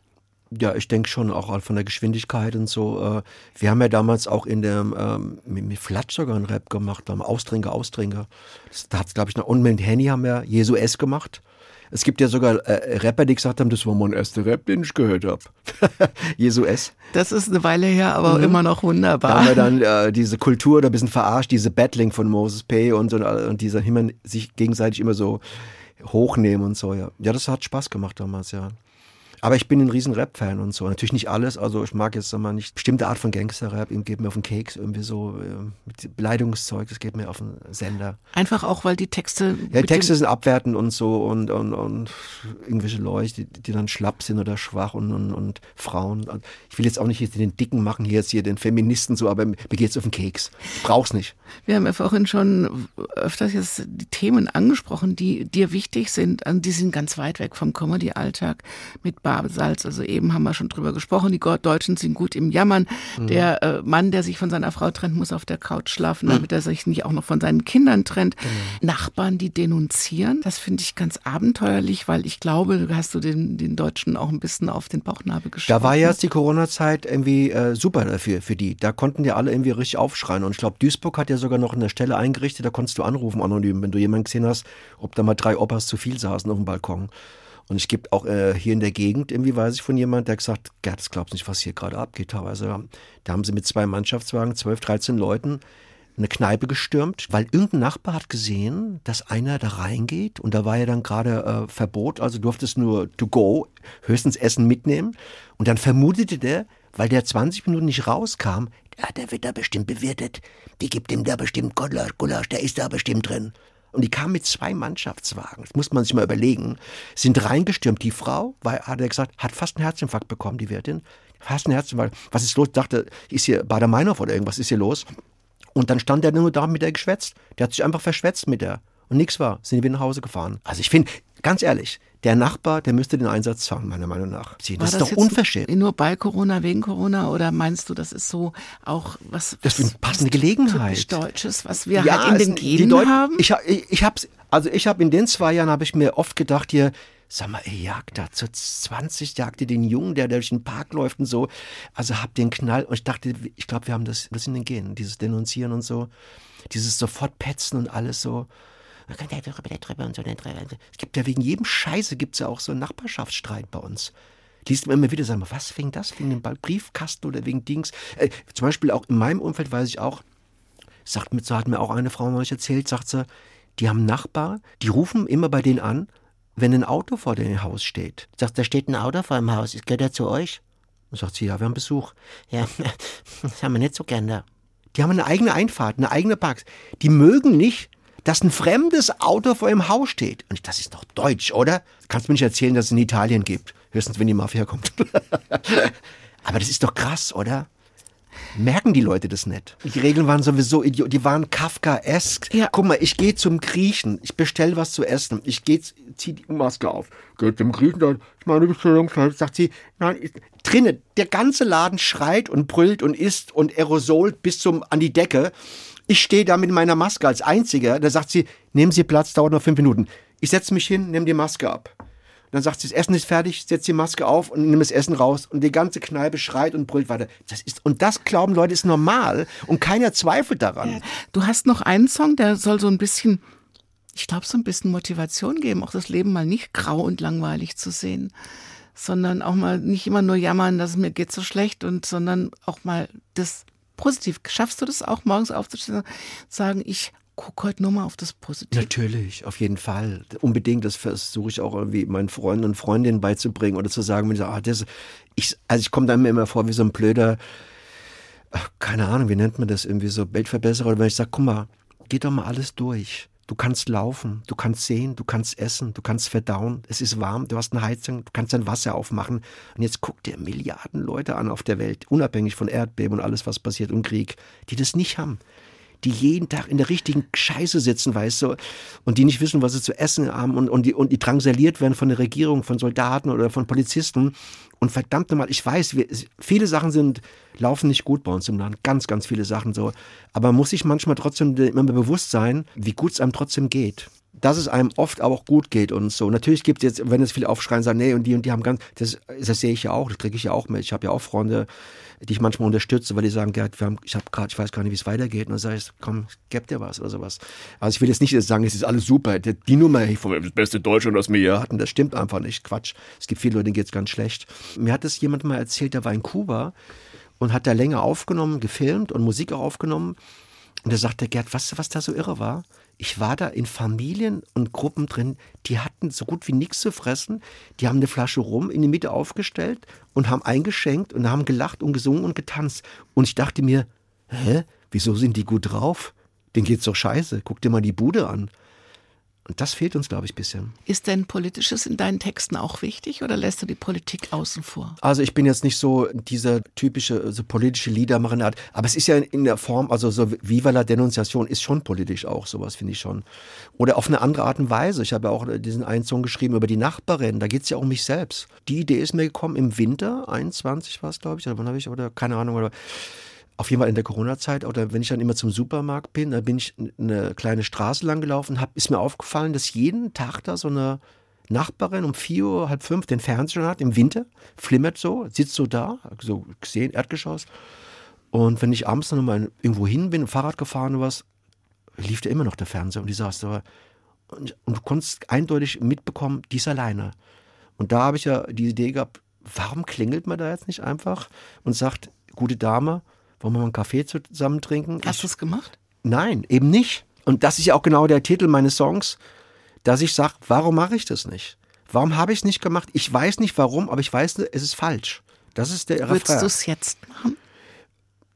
Ja, ich denke schon auch von der Geschwindigkeit und so. äh, Wir haben ja damals auch in dem, ähm, mit, Flatsch sogar einen Rap gemacht, haben Austrinker, Austrinker. Das, da hat es, glaube ich, noch, und mit Henny haben wir Jesu S gemacht. Es gibt ja sogar äh, Rapper, die gesagt haben, das war mein erster Rap, den ich gehört habe. Jesu S. Das ist eine Weile her, aber Mhm. immer noch Da haben wunderbar. wir dann äh, diese Kultur da ein bisschen verarscht, diese Battling von Moses Pay und so und dieser immer sich gegenseitig immer so hochnehmen und so, ja. Ja, das hat Spaß gemacht damals, ja. Aber ich bin ein riesen Rap-Fan und so. Natürlich nicht alles, also ich mag jetzt mal nicht bestimmte Art von Gangster-Rap, ihm geht mir auf den Keks, irgendwie so äh, mit Beleidigungszeug, das geht mir auf den Sender. Einfach auch, weil die Texte. Ja, die Texte sind abwertend und so und, und, und irgendwelche Leute, die, die dann schlapp sind oder schwach und, und, und Frauen. Ich will jetzt auch nicht jetzt den Dicken machen, hier jetzt hier den Feministen so, aber mir geht's auf den Keks. Ich brauch's nicht. Wir haben ja vorhin schon öfters jetzt die Themen angesprochen, die dir wichtig sind. Also die sind ganz weit weg vom Comedy-Alltag mit Barbesalz. Also eben haben wir schon drüber gesprochen. Die Deutschen sind gut im Jammern. Mhm. Der äh, Mann, der sich von seiner Frau trennt, muss auf der Couch schlafen, damit er sich nicht auch noch von seinen Kindern trennt. Genau. Nachbarn, die denunzieren. Das finde ich ganz abenteuerlich, weil ich glaube, du hast du den, den Deutschen auch ein bisschen auf den Bauchnabel geschoben. Da war ja jetzt die Corona-Zeit irgendwie äh, super dafür, für die. Da konnten die alle irgendwie richtig aufschreien. Und ich glaube, Duisburg hat ja sogar noch eine Stelle eingerichtet, da konntest du anrufen anonym, wenn du jemanden gesehen hast, ob da mal drei Opas zu viel saßen auf dem Balkon. Und es gibt auch äh, hier in der Gegend, irgendwie weiß ich von jemand, der gesagt, Gerd, das glaubst nicht, was hier gerade abgeht teilweise. Da haben sie mit zwei Mannschaftswagen, 12, 13 Leuten eine Kneipe gestürmt, weil irgendein Nachbar hat gesehen, dass einer da reingeht und da war ja dann gerade äh, Verbot, also durftest nur to go, höchstens Essen mitnehmen und dann vermutete der, weil der 20 Minuten nicht rauskam, ja, der wird da bestimmt bewirtet, die gibt ihm da bestimmt Gulasch, Gulasch, der ist da bestimmt drin. Und die kamen mit zwei Mannschaftswagen, das muss man sich mal überlegen, sind reingestürmt. Die Frau, weil, hat er gesagt, hat fast einen Herzinfarkt bekommen, die Wirtin. Fast einen Herzinfarkt. Was ist los? Dachte, ist hier Bader-Meinhof oder irgendwas, ist hier los? Und dann stand er nur da mit der geschwätzt. Der hat sich einfach verschwätzt mit der. Und nichts war. Sind wir nach Hause gefahren. Also ich finde, ganz ehrlich, der Nachbar, der müsste den Einsatz zahlen, meiner Meinung nach. Das War ist doch jetzt unverschämt. Nur bei Corona, wegen Corona oder meinst du, das ist so auch was, Das ist eine passende Gelegenheit. typisch Deutsches, was wir halt in den Genen Deut- haben? Ich, ich, ich hab's, also ich habe in den zwei Jahren habe ich mir oft gedacht hier, sag mal, ihr jagt da zu 20, jagt ihr den Jungen, der, der durch den Park läuft und so. Also habt den Knall. Und ich dachte, ich glaube, wir haben das, das in den Genen, dieses Denunzieren und so, dieses sofort Petzen und alles so. Man kann ja drüber, der drüber und so, drüber. Es gibt ja wegen jedem Scheiße gibt's ja auch so einen Nachbarschaftsstreit bei uns. Liest man immer wieder, sag mal, was wegen das? Wegen dem Briefkasten oder wegen Dings? Äh, zum Beispiel auch in meinem Umfeld weiß ich auch, sagt mit, so hat mir auch eine Frau neulich erzählt, sagt sie, die haben Nachbar, die rufen immer bei denen an, wenn ein Auto vor dem Haus steht. Sagt, da steht ein Auto vor dem Haus, gehört er zu euch? Und sagt sie, ja, wir haben Besuch. Ja, das haben wir nicht so gern da. Die haben eine eigene Einfahrt, eine eigene Parks. Die mögen nicht, dass ein fremdes Auto vor ihrem Haus steht. Und ich, das ist doch deutsch, oder? Kannst du mir nicht erzählen, dass es in Italien gibt. Höchstens, wenn die Mafia kommt. Aber das ist doch krass, oder? merken die Leute das nicht. Die Regeln waren sowieso idiot, die waren Kafkaesk. Ja. Guck mal, ich gehe zum Griechen, ich bestelle was zu essen, ich gehe, zieh die Maske auf, gehe zum Griechen, dann ist meine Bestellung, sagt sie, nein, ist, drinnen, der ganze Laden schreit und brüllt und isst und aerosolt bis zum, an die Decke. Ich stehe da mit meiner Maske als Einziger, da sagt sie, nehmen Sie Platz, dauert noch fünf Minuten. Ich setze mich hin, nehme die Maske ab. Dann sagt sie, das Essen ist fertig, setzt die Maske auf und nimmt das Essen raus und die ganze Kneipe schreit und brüllt weiter. Das ist, und das glauben Leute ist normal und keiner zweifelt daran. Du hast noch einen Song, der soll so ein bisschen, ich glaube, so ein bisschen Motivation geben, auch das Leben mal nicht grau und langweilig zu sehen, sondern auch mal nicht immer nur jammern, dass es mir geht so schlecht und sondern auch mal das positiv. Schaffst du das auch morgens aufzustehen und sagen, ich guck heute nur mal auf das Positive. Natürlich, auf jeden Fall. Unbedingt. Das versuche ich auch irgendwie meinen Freunden und Freundinnen beizubringen oder zu sagen, wenn ich ah, das, ich, also ich komme dann mir immer vor wie so ein blöder, ach, keine Ahnung, wie nennt man das, irgendwie so Weltverbesserer. Oder wenn ich sage, guck mal, geh doch mal alles durch. Du kannst laufen, du kannst sehen, du kannst essen, du kannst verdauen. Es ist warm, du hast eine Heizung, du kannst dein Wasser aufmachen. Und jetzt guck dir Milliarden Leute an auf der Welt, unabhängig von Erdbeben und alles, was passiert und Krieg, die das nicht haben die jeden Tag in der richtigen Scheiße sitzen, weißt du, und die nicht wissen, was sie zu essen haben und, und, die, und die drangsaliert werden von der Regierung, von Soldaten oder von Polizisten. Und verdammt nochmal, ich weiß, wir, viele Sachen sind, laufen nicht gut bei uns im Land, ganz, ganz viele Sachen so. Aber man muss sich manchmal trotzdem immer bewusst sein, wie gut es einem trotzdem geht dass es einem oft auch gut geht und so. Natürlich gibt es jetzt, wenn es viele aufschreien, sagen, nee, und die und die haben ganz, das, das sehe ich ja auch, das kriege ich ja auch mit. Ich habe ja auch Freunde, die ich manchmal unterstütze, weil die sagen, Gerd, haben, ich habe gerade, ich weiß gar nicht, wie es weitergeht. Und dann sage ich, komm, gib dir was oder sowas. Also ich will jetzt nicht sagen, es ist alles super. Die Nummer, das beste Deutschland, was wir hier hatten, das stimmt einfach nicht. Quatsch. Es gibt viele Leute, denen geht es ganz schlecht. Mir hat das jemand mal erzählt, der war in Kuba und hat da länger aufgenommen, gefilmt und Musik auch aufgenommen. Und da sagte Gerd, du, was da so irre war? Ich war da in Familien und Gruppen drin, die hatten so gut wie nichts zu fressen. Die haben eine Flasche rum in die Mitte aufgestellt und haben eingeschenkt und haben gelacht und gesungen und getanzt. Und ich dachte mir, hä, wieso sind die gut drauf? Denen geht's doch scheiße. Guck dir mal die Bude an. Und das fehlt uns, glaube ich, ein bisschen. Ist denn Politisches in deinen Texten auch wichtig oder lässt du die Politik außen vor? Also ich bin jetzt nicht so dieser typische so politische Liedermacher, aber es ist ja in der Form, also so Viva la Denunziation ist schon politisch auch, sowas finde ich schon. Oder auf eine andere Art und Weise. Ich habe ja auch diesen einen Song geschrieben über die Nachbarin, da geht es ja um mich selbst. Die Idee ist mir gekommen im Winter, 21 war es, glaube ich, oder wann habe ich, oder keine Ahnung, oder auf jeden Fall in der Corona-Zeit oder wenn ich dann immer zum Supermarkt bin, dann bin ich eine kleine Straße lang gelaufen, hab, ist mir aufgefallen, dass jeden Tag da so eine Nachbarin um vier Uhr, halb fünf den Fernseher hat, im Winter, flimmert so, sitzt so da, so gesehen, Erdgeschoss. Und wenn ich abends dann mal irgendwo hin bin, Fahrrad gefahren oder was, lief da immer noch der Fernseher und die saß da. Und, und du konntest eindeutig mitbekommen, die ist alleine. Und da habe ich ja die Idee gehabt, warum klingelt man da jetzt nicht einfach und sagt, gute Dame, wollen wir mal einen Kaffee zusammen trinken? Hast du es gemacht? Nein, eben nicht. Und das ist ja auch genau der Titel meines Songs, dass ich sage, warum mache ich das nicht? Warum habe ich es nicht gemacht? Ich weiß nicht warum, aber ich weiß, es ist falsch. Das ist der Würdest du es jetzt machen?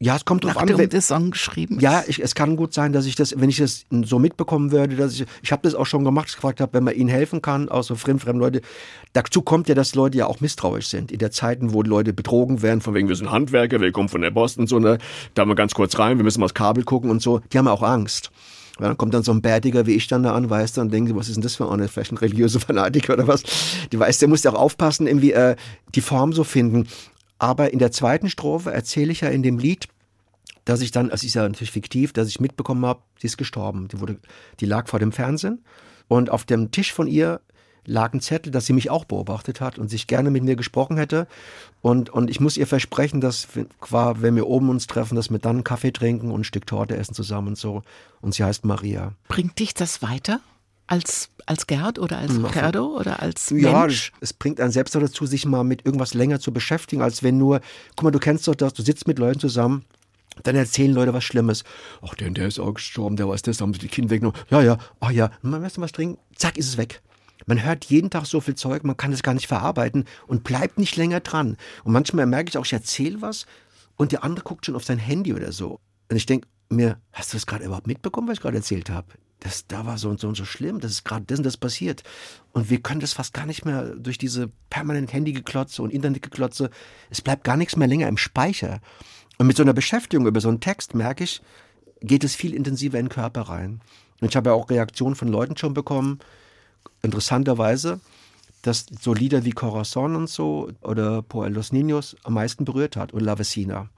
Ja, es kommt drauf Nachdem an. Wenn, der Song geschrieben ist. ja, ich, es kann gut sein, dass ich das, wenn ich das so mitbekommen würde, dass ich, ich habe das auch schon gemacht, ich gefragt habe, wenn man ihnen helfen kann, auch so fremd, fremd Leute. Dazu kommt ja, dass Leute ja auch misstrauisch sind. In der Zeiten, wo Leute betrogen werden, von wegen, wir sind Handwerker, wir kommen von der Post und so, ne, da mal ganz kurz rein, wir müssen mal das Kabel gucken und so, die haben ja auch Angst. Ja, dann kommt dann so ein Bärtiger wie ich dann da an, weißt du, und denkt, was ist denn das für eine, vielleicht ein religiöser Fanatiker oder was? Die weiß, der muss ja auch aufpassen, irgendwie äh, die Form so finden. Aber in der zweiten Strophe erzähle ich ja in dem Lied, dass ich dann, es ist ja natürlich fiktiv, dass ich mitbekommen habe, sie ist gestorben. Die, wurde, die lag vor dem Fernsehen und auf dem Tisch von ihr lag ein Zettel, dass sie mich auch beobachtet hat und sich gerne mit mir gesprochen hätte. Und, und ich muss ihr versprechen, dass, wenn wir oben uns treffen, dass wir dann einen Kaffee trinken und ein Stück Torte essen zusammen und so. Und sie heißt Maria. Bringt dich das weiter? Als, als Gerd oder als Gerdo oder als Ja, Mensch? es bringt einen selbst dazu, sich mal mit irgendwas länger zu beschäftigen, als wenn nur, guck mal, du kennst doch das, du sitzt mit Leuten zusammen, dann erzählen Leute was Schlimmes. Ach, der, der ist auch gestorben, der weiß das, haben sie die Kinder weggenommen. Ja, ja, ach ja, man möchte was trinken, zack, ist es weg. Man hört jeden Tag so viel Zeug, man kann es gar nicht verarbeiten und bleibt nicht länger dran. Und manchmal merke ich auch, ich erzähle was und der andere guckt schon auf sein Handy oder so. Und ich denke mir, hast du das gerade überhaupt mitbekommen, was ich gerade erzählt habe? Das, da war so und so und so schlimm, das ist gerade das und das passiert. Und wir können das fast gar nicht mehr durch diese permanent Handygeklotze und Internetgeklotze, es bleibt gar nichts mehr länger im Speicher. Und mit so einer Beschäftigung über so einen Text merke ich, geht es viel intensiver in den Körper rein. Und ich habe ja auch Reaktionen von Leuten schon bekommen, interessanterweise, dass so Lieder wie Corazon und so oder Por los Niños am meisten berührt hat und La Vecina.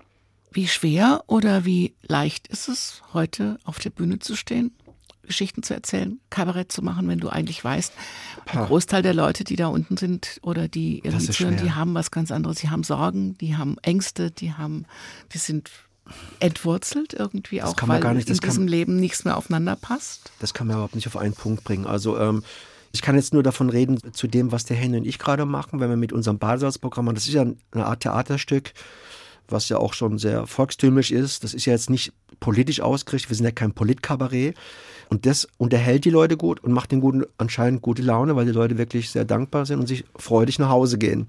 Wie schwer oder wie leicht ist es, heute auf der Bühne zu stehen? Geschichten zu erzählen, Kabarett zu machen, wenn du eigentlich weißt, der Großteil der Leute, die da unten sind oder die irgendwie schwer. die haben was ganz anderes. Die haben Sorgen, die haben Ängste, die haben, die sind entwurzelt irgendwie auch, kann man weil gar nicht- das in kann- diesem Leben nichts mehr aufeinander passt. Das kann man überhaupt nicht auf einen Punkt bringen. Also ähm, ich kann jetzt nur davon reden, zu dem, was der Henny und ich gerade machen, wenn wir mit unserem Badesalzprogramm machen. Das ist ja eine Art Theaterstück, was ja auch schon sehr volkstümlich ist. Das ist ja jetzt nicht politisch ausgerichtet. Wir sind ja kein Politkabarett. Und das unterhält die Leute gut und macht den guten, anscheinend gute Laune, weil die Leute wirklich sehr dankbar sind und sich freudig nach Hause gehen.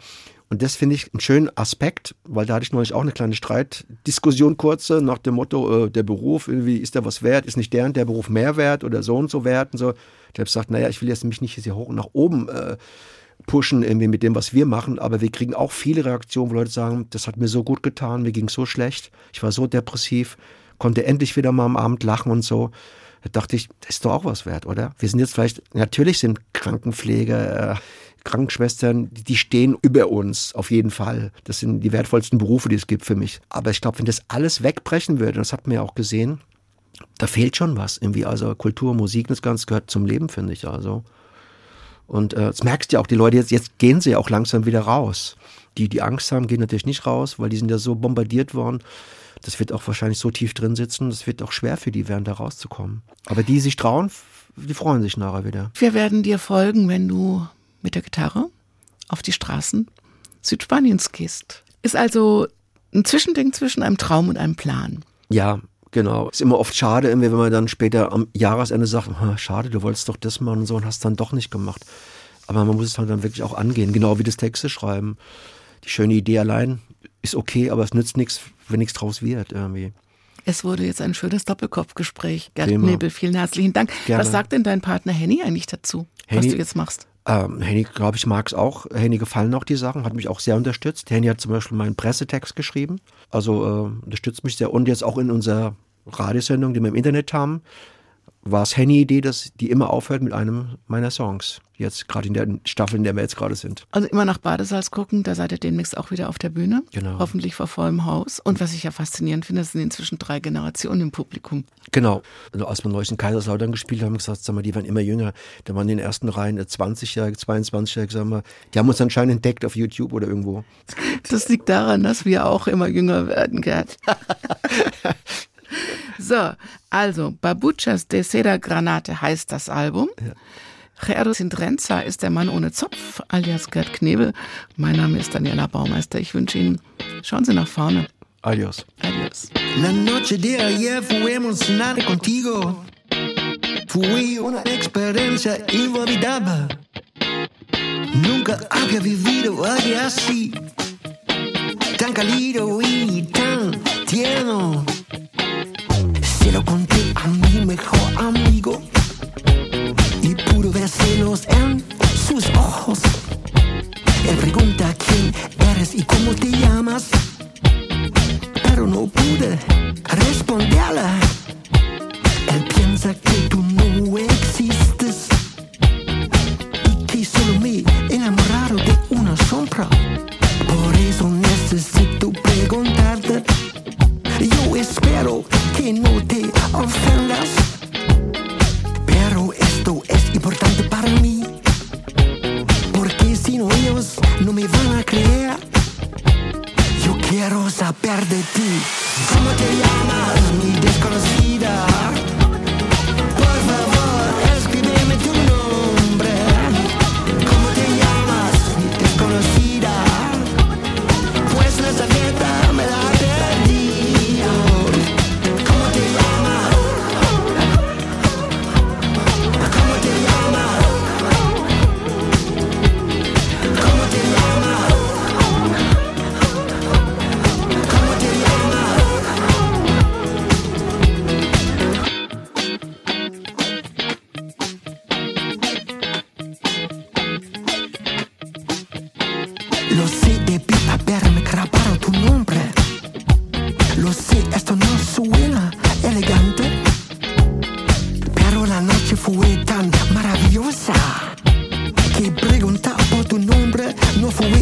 Und das finde ich einen schönen Aspekt, weil da hatte ich neulich auch eine kleine Streitdiskussion kurze nach dem Motto, äh, der Beruf, irgendwie ist der was wert, ist nicht der und der Beruf mehr wert oder so und so wert und so. Ich habe gesagt, naja, ich will jetzt mich nicht hier hoch nach oben äh, pushen irgendwie mit dem, was wir machen, aber wir kriegen auch viele Reaktionen, wo Leute sagen, das hat mir so gut getan, mir ging so schlecht, ich war so depressiv, konnte endlich wieder mal am Abend lachen und so. Da dachte ich, das ist doch auch was wert, oder? Wir sind jetzt vielleicht, natürlich sind Krankenpfleger, äh, Krankenschwestern, die- stehen über uns, auf jeden Fall. Das sind die wertvollsten Berufe, die es gibt für mich. Aber ich glaube, wenn das alles wegbrechen würde, das hat man ja auch gesehen, da fehlt schon was irgendwie. Also Kultur, Musik, das Ganze gehört zum Leben, finde ich. Also. Und äh, das merkst du ja auch, die Leute jetzt, jetzt gehen sie ja auch langsam wieder raus. Die, die Angst haben, gehen natürlich nicht raus, weil die sind ja so bombardiert worden. Das wird auch wahrscheinlich so tief drin sitzen, das wird auch schwer für die werden, da rauszukommen. Aber die, die sich trauen, die freuen sich nachher wieder. Wir werden dir folgen, wenn du mit der Gitarre auf die Straßen Südspaniens gehst. Ist also ein Zwischending zwischen einem Traum und einem Plan. Ja, genau. Ist immer oft schade, wenn man dann später am Jahresende sagt, "Ha, schade, du wolltest doch das machen und so und hast dann doch nicht gemacht. Aber man muss es halt dann wirklich auch angehen, genau wie das Texte schreiben. Die schöne Idee allein ist okay, aber es nützt nichts, wenn nichts draus wird irgendwie. Es wurde jetzt ein schönes Doppelkopfgespräch. Gerd Prima. Nebel, vielen herzlichen Dank. Gerne. Was sagt denn dein Partner Henny eigentlich dazu, was Henny- du jetzt machst? Ähm, Henny, glaube ich, mag es auch. Henny gefallen auch die Sachen, hat mich auch sehr unterstützt. Henny hat zum Beispiel meinen Pressetext geschrieben, also äh, unterstützt mich sehr. Und jetzt auch in unserer Radiosendung, die wir im Internet haben, war es Henny Idee, dass die immer aufhört mit einem meiner Songs. Jetzt gerade in der Staffel, in der wir jetzt gerade sind. Also immer nach Badesalz gucken, da seid ihr demnächst auch wieder auf der Bühne. Genau. Hoffentlich vor vollem Haus. Und was ich ja faszinierend finde, sind inzwischen drei Generationen im Publikum. Genau. Also als wir neulich in Kaiserslautern gespielt haben, gesagt, sag mal, die waren immer jünger. Da waren in den ersten Reihen äh, 20-Jährige, 22-Jährige, sagen wir, die haben uns anscheinend entdeckt auf YouTube oder irgendwo. Das liegt daran, dass wir auch immer jünger werden, Gerd. so, also, Babuchas de Seda Granate heißt das Album. Gerardo Sindrenza ist der Mann ohne Zopf, alias Gerd Knebel. Mein Name ist Daniela Baumeister. Ich wünsche Ihnen, schauen Sie nach vorne. Adios. Adios. La noche de ayer fue emocionante contigo. Fue una experiencia inolvidable. Nunca había vivido algo así. Tan cálido We.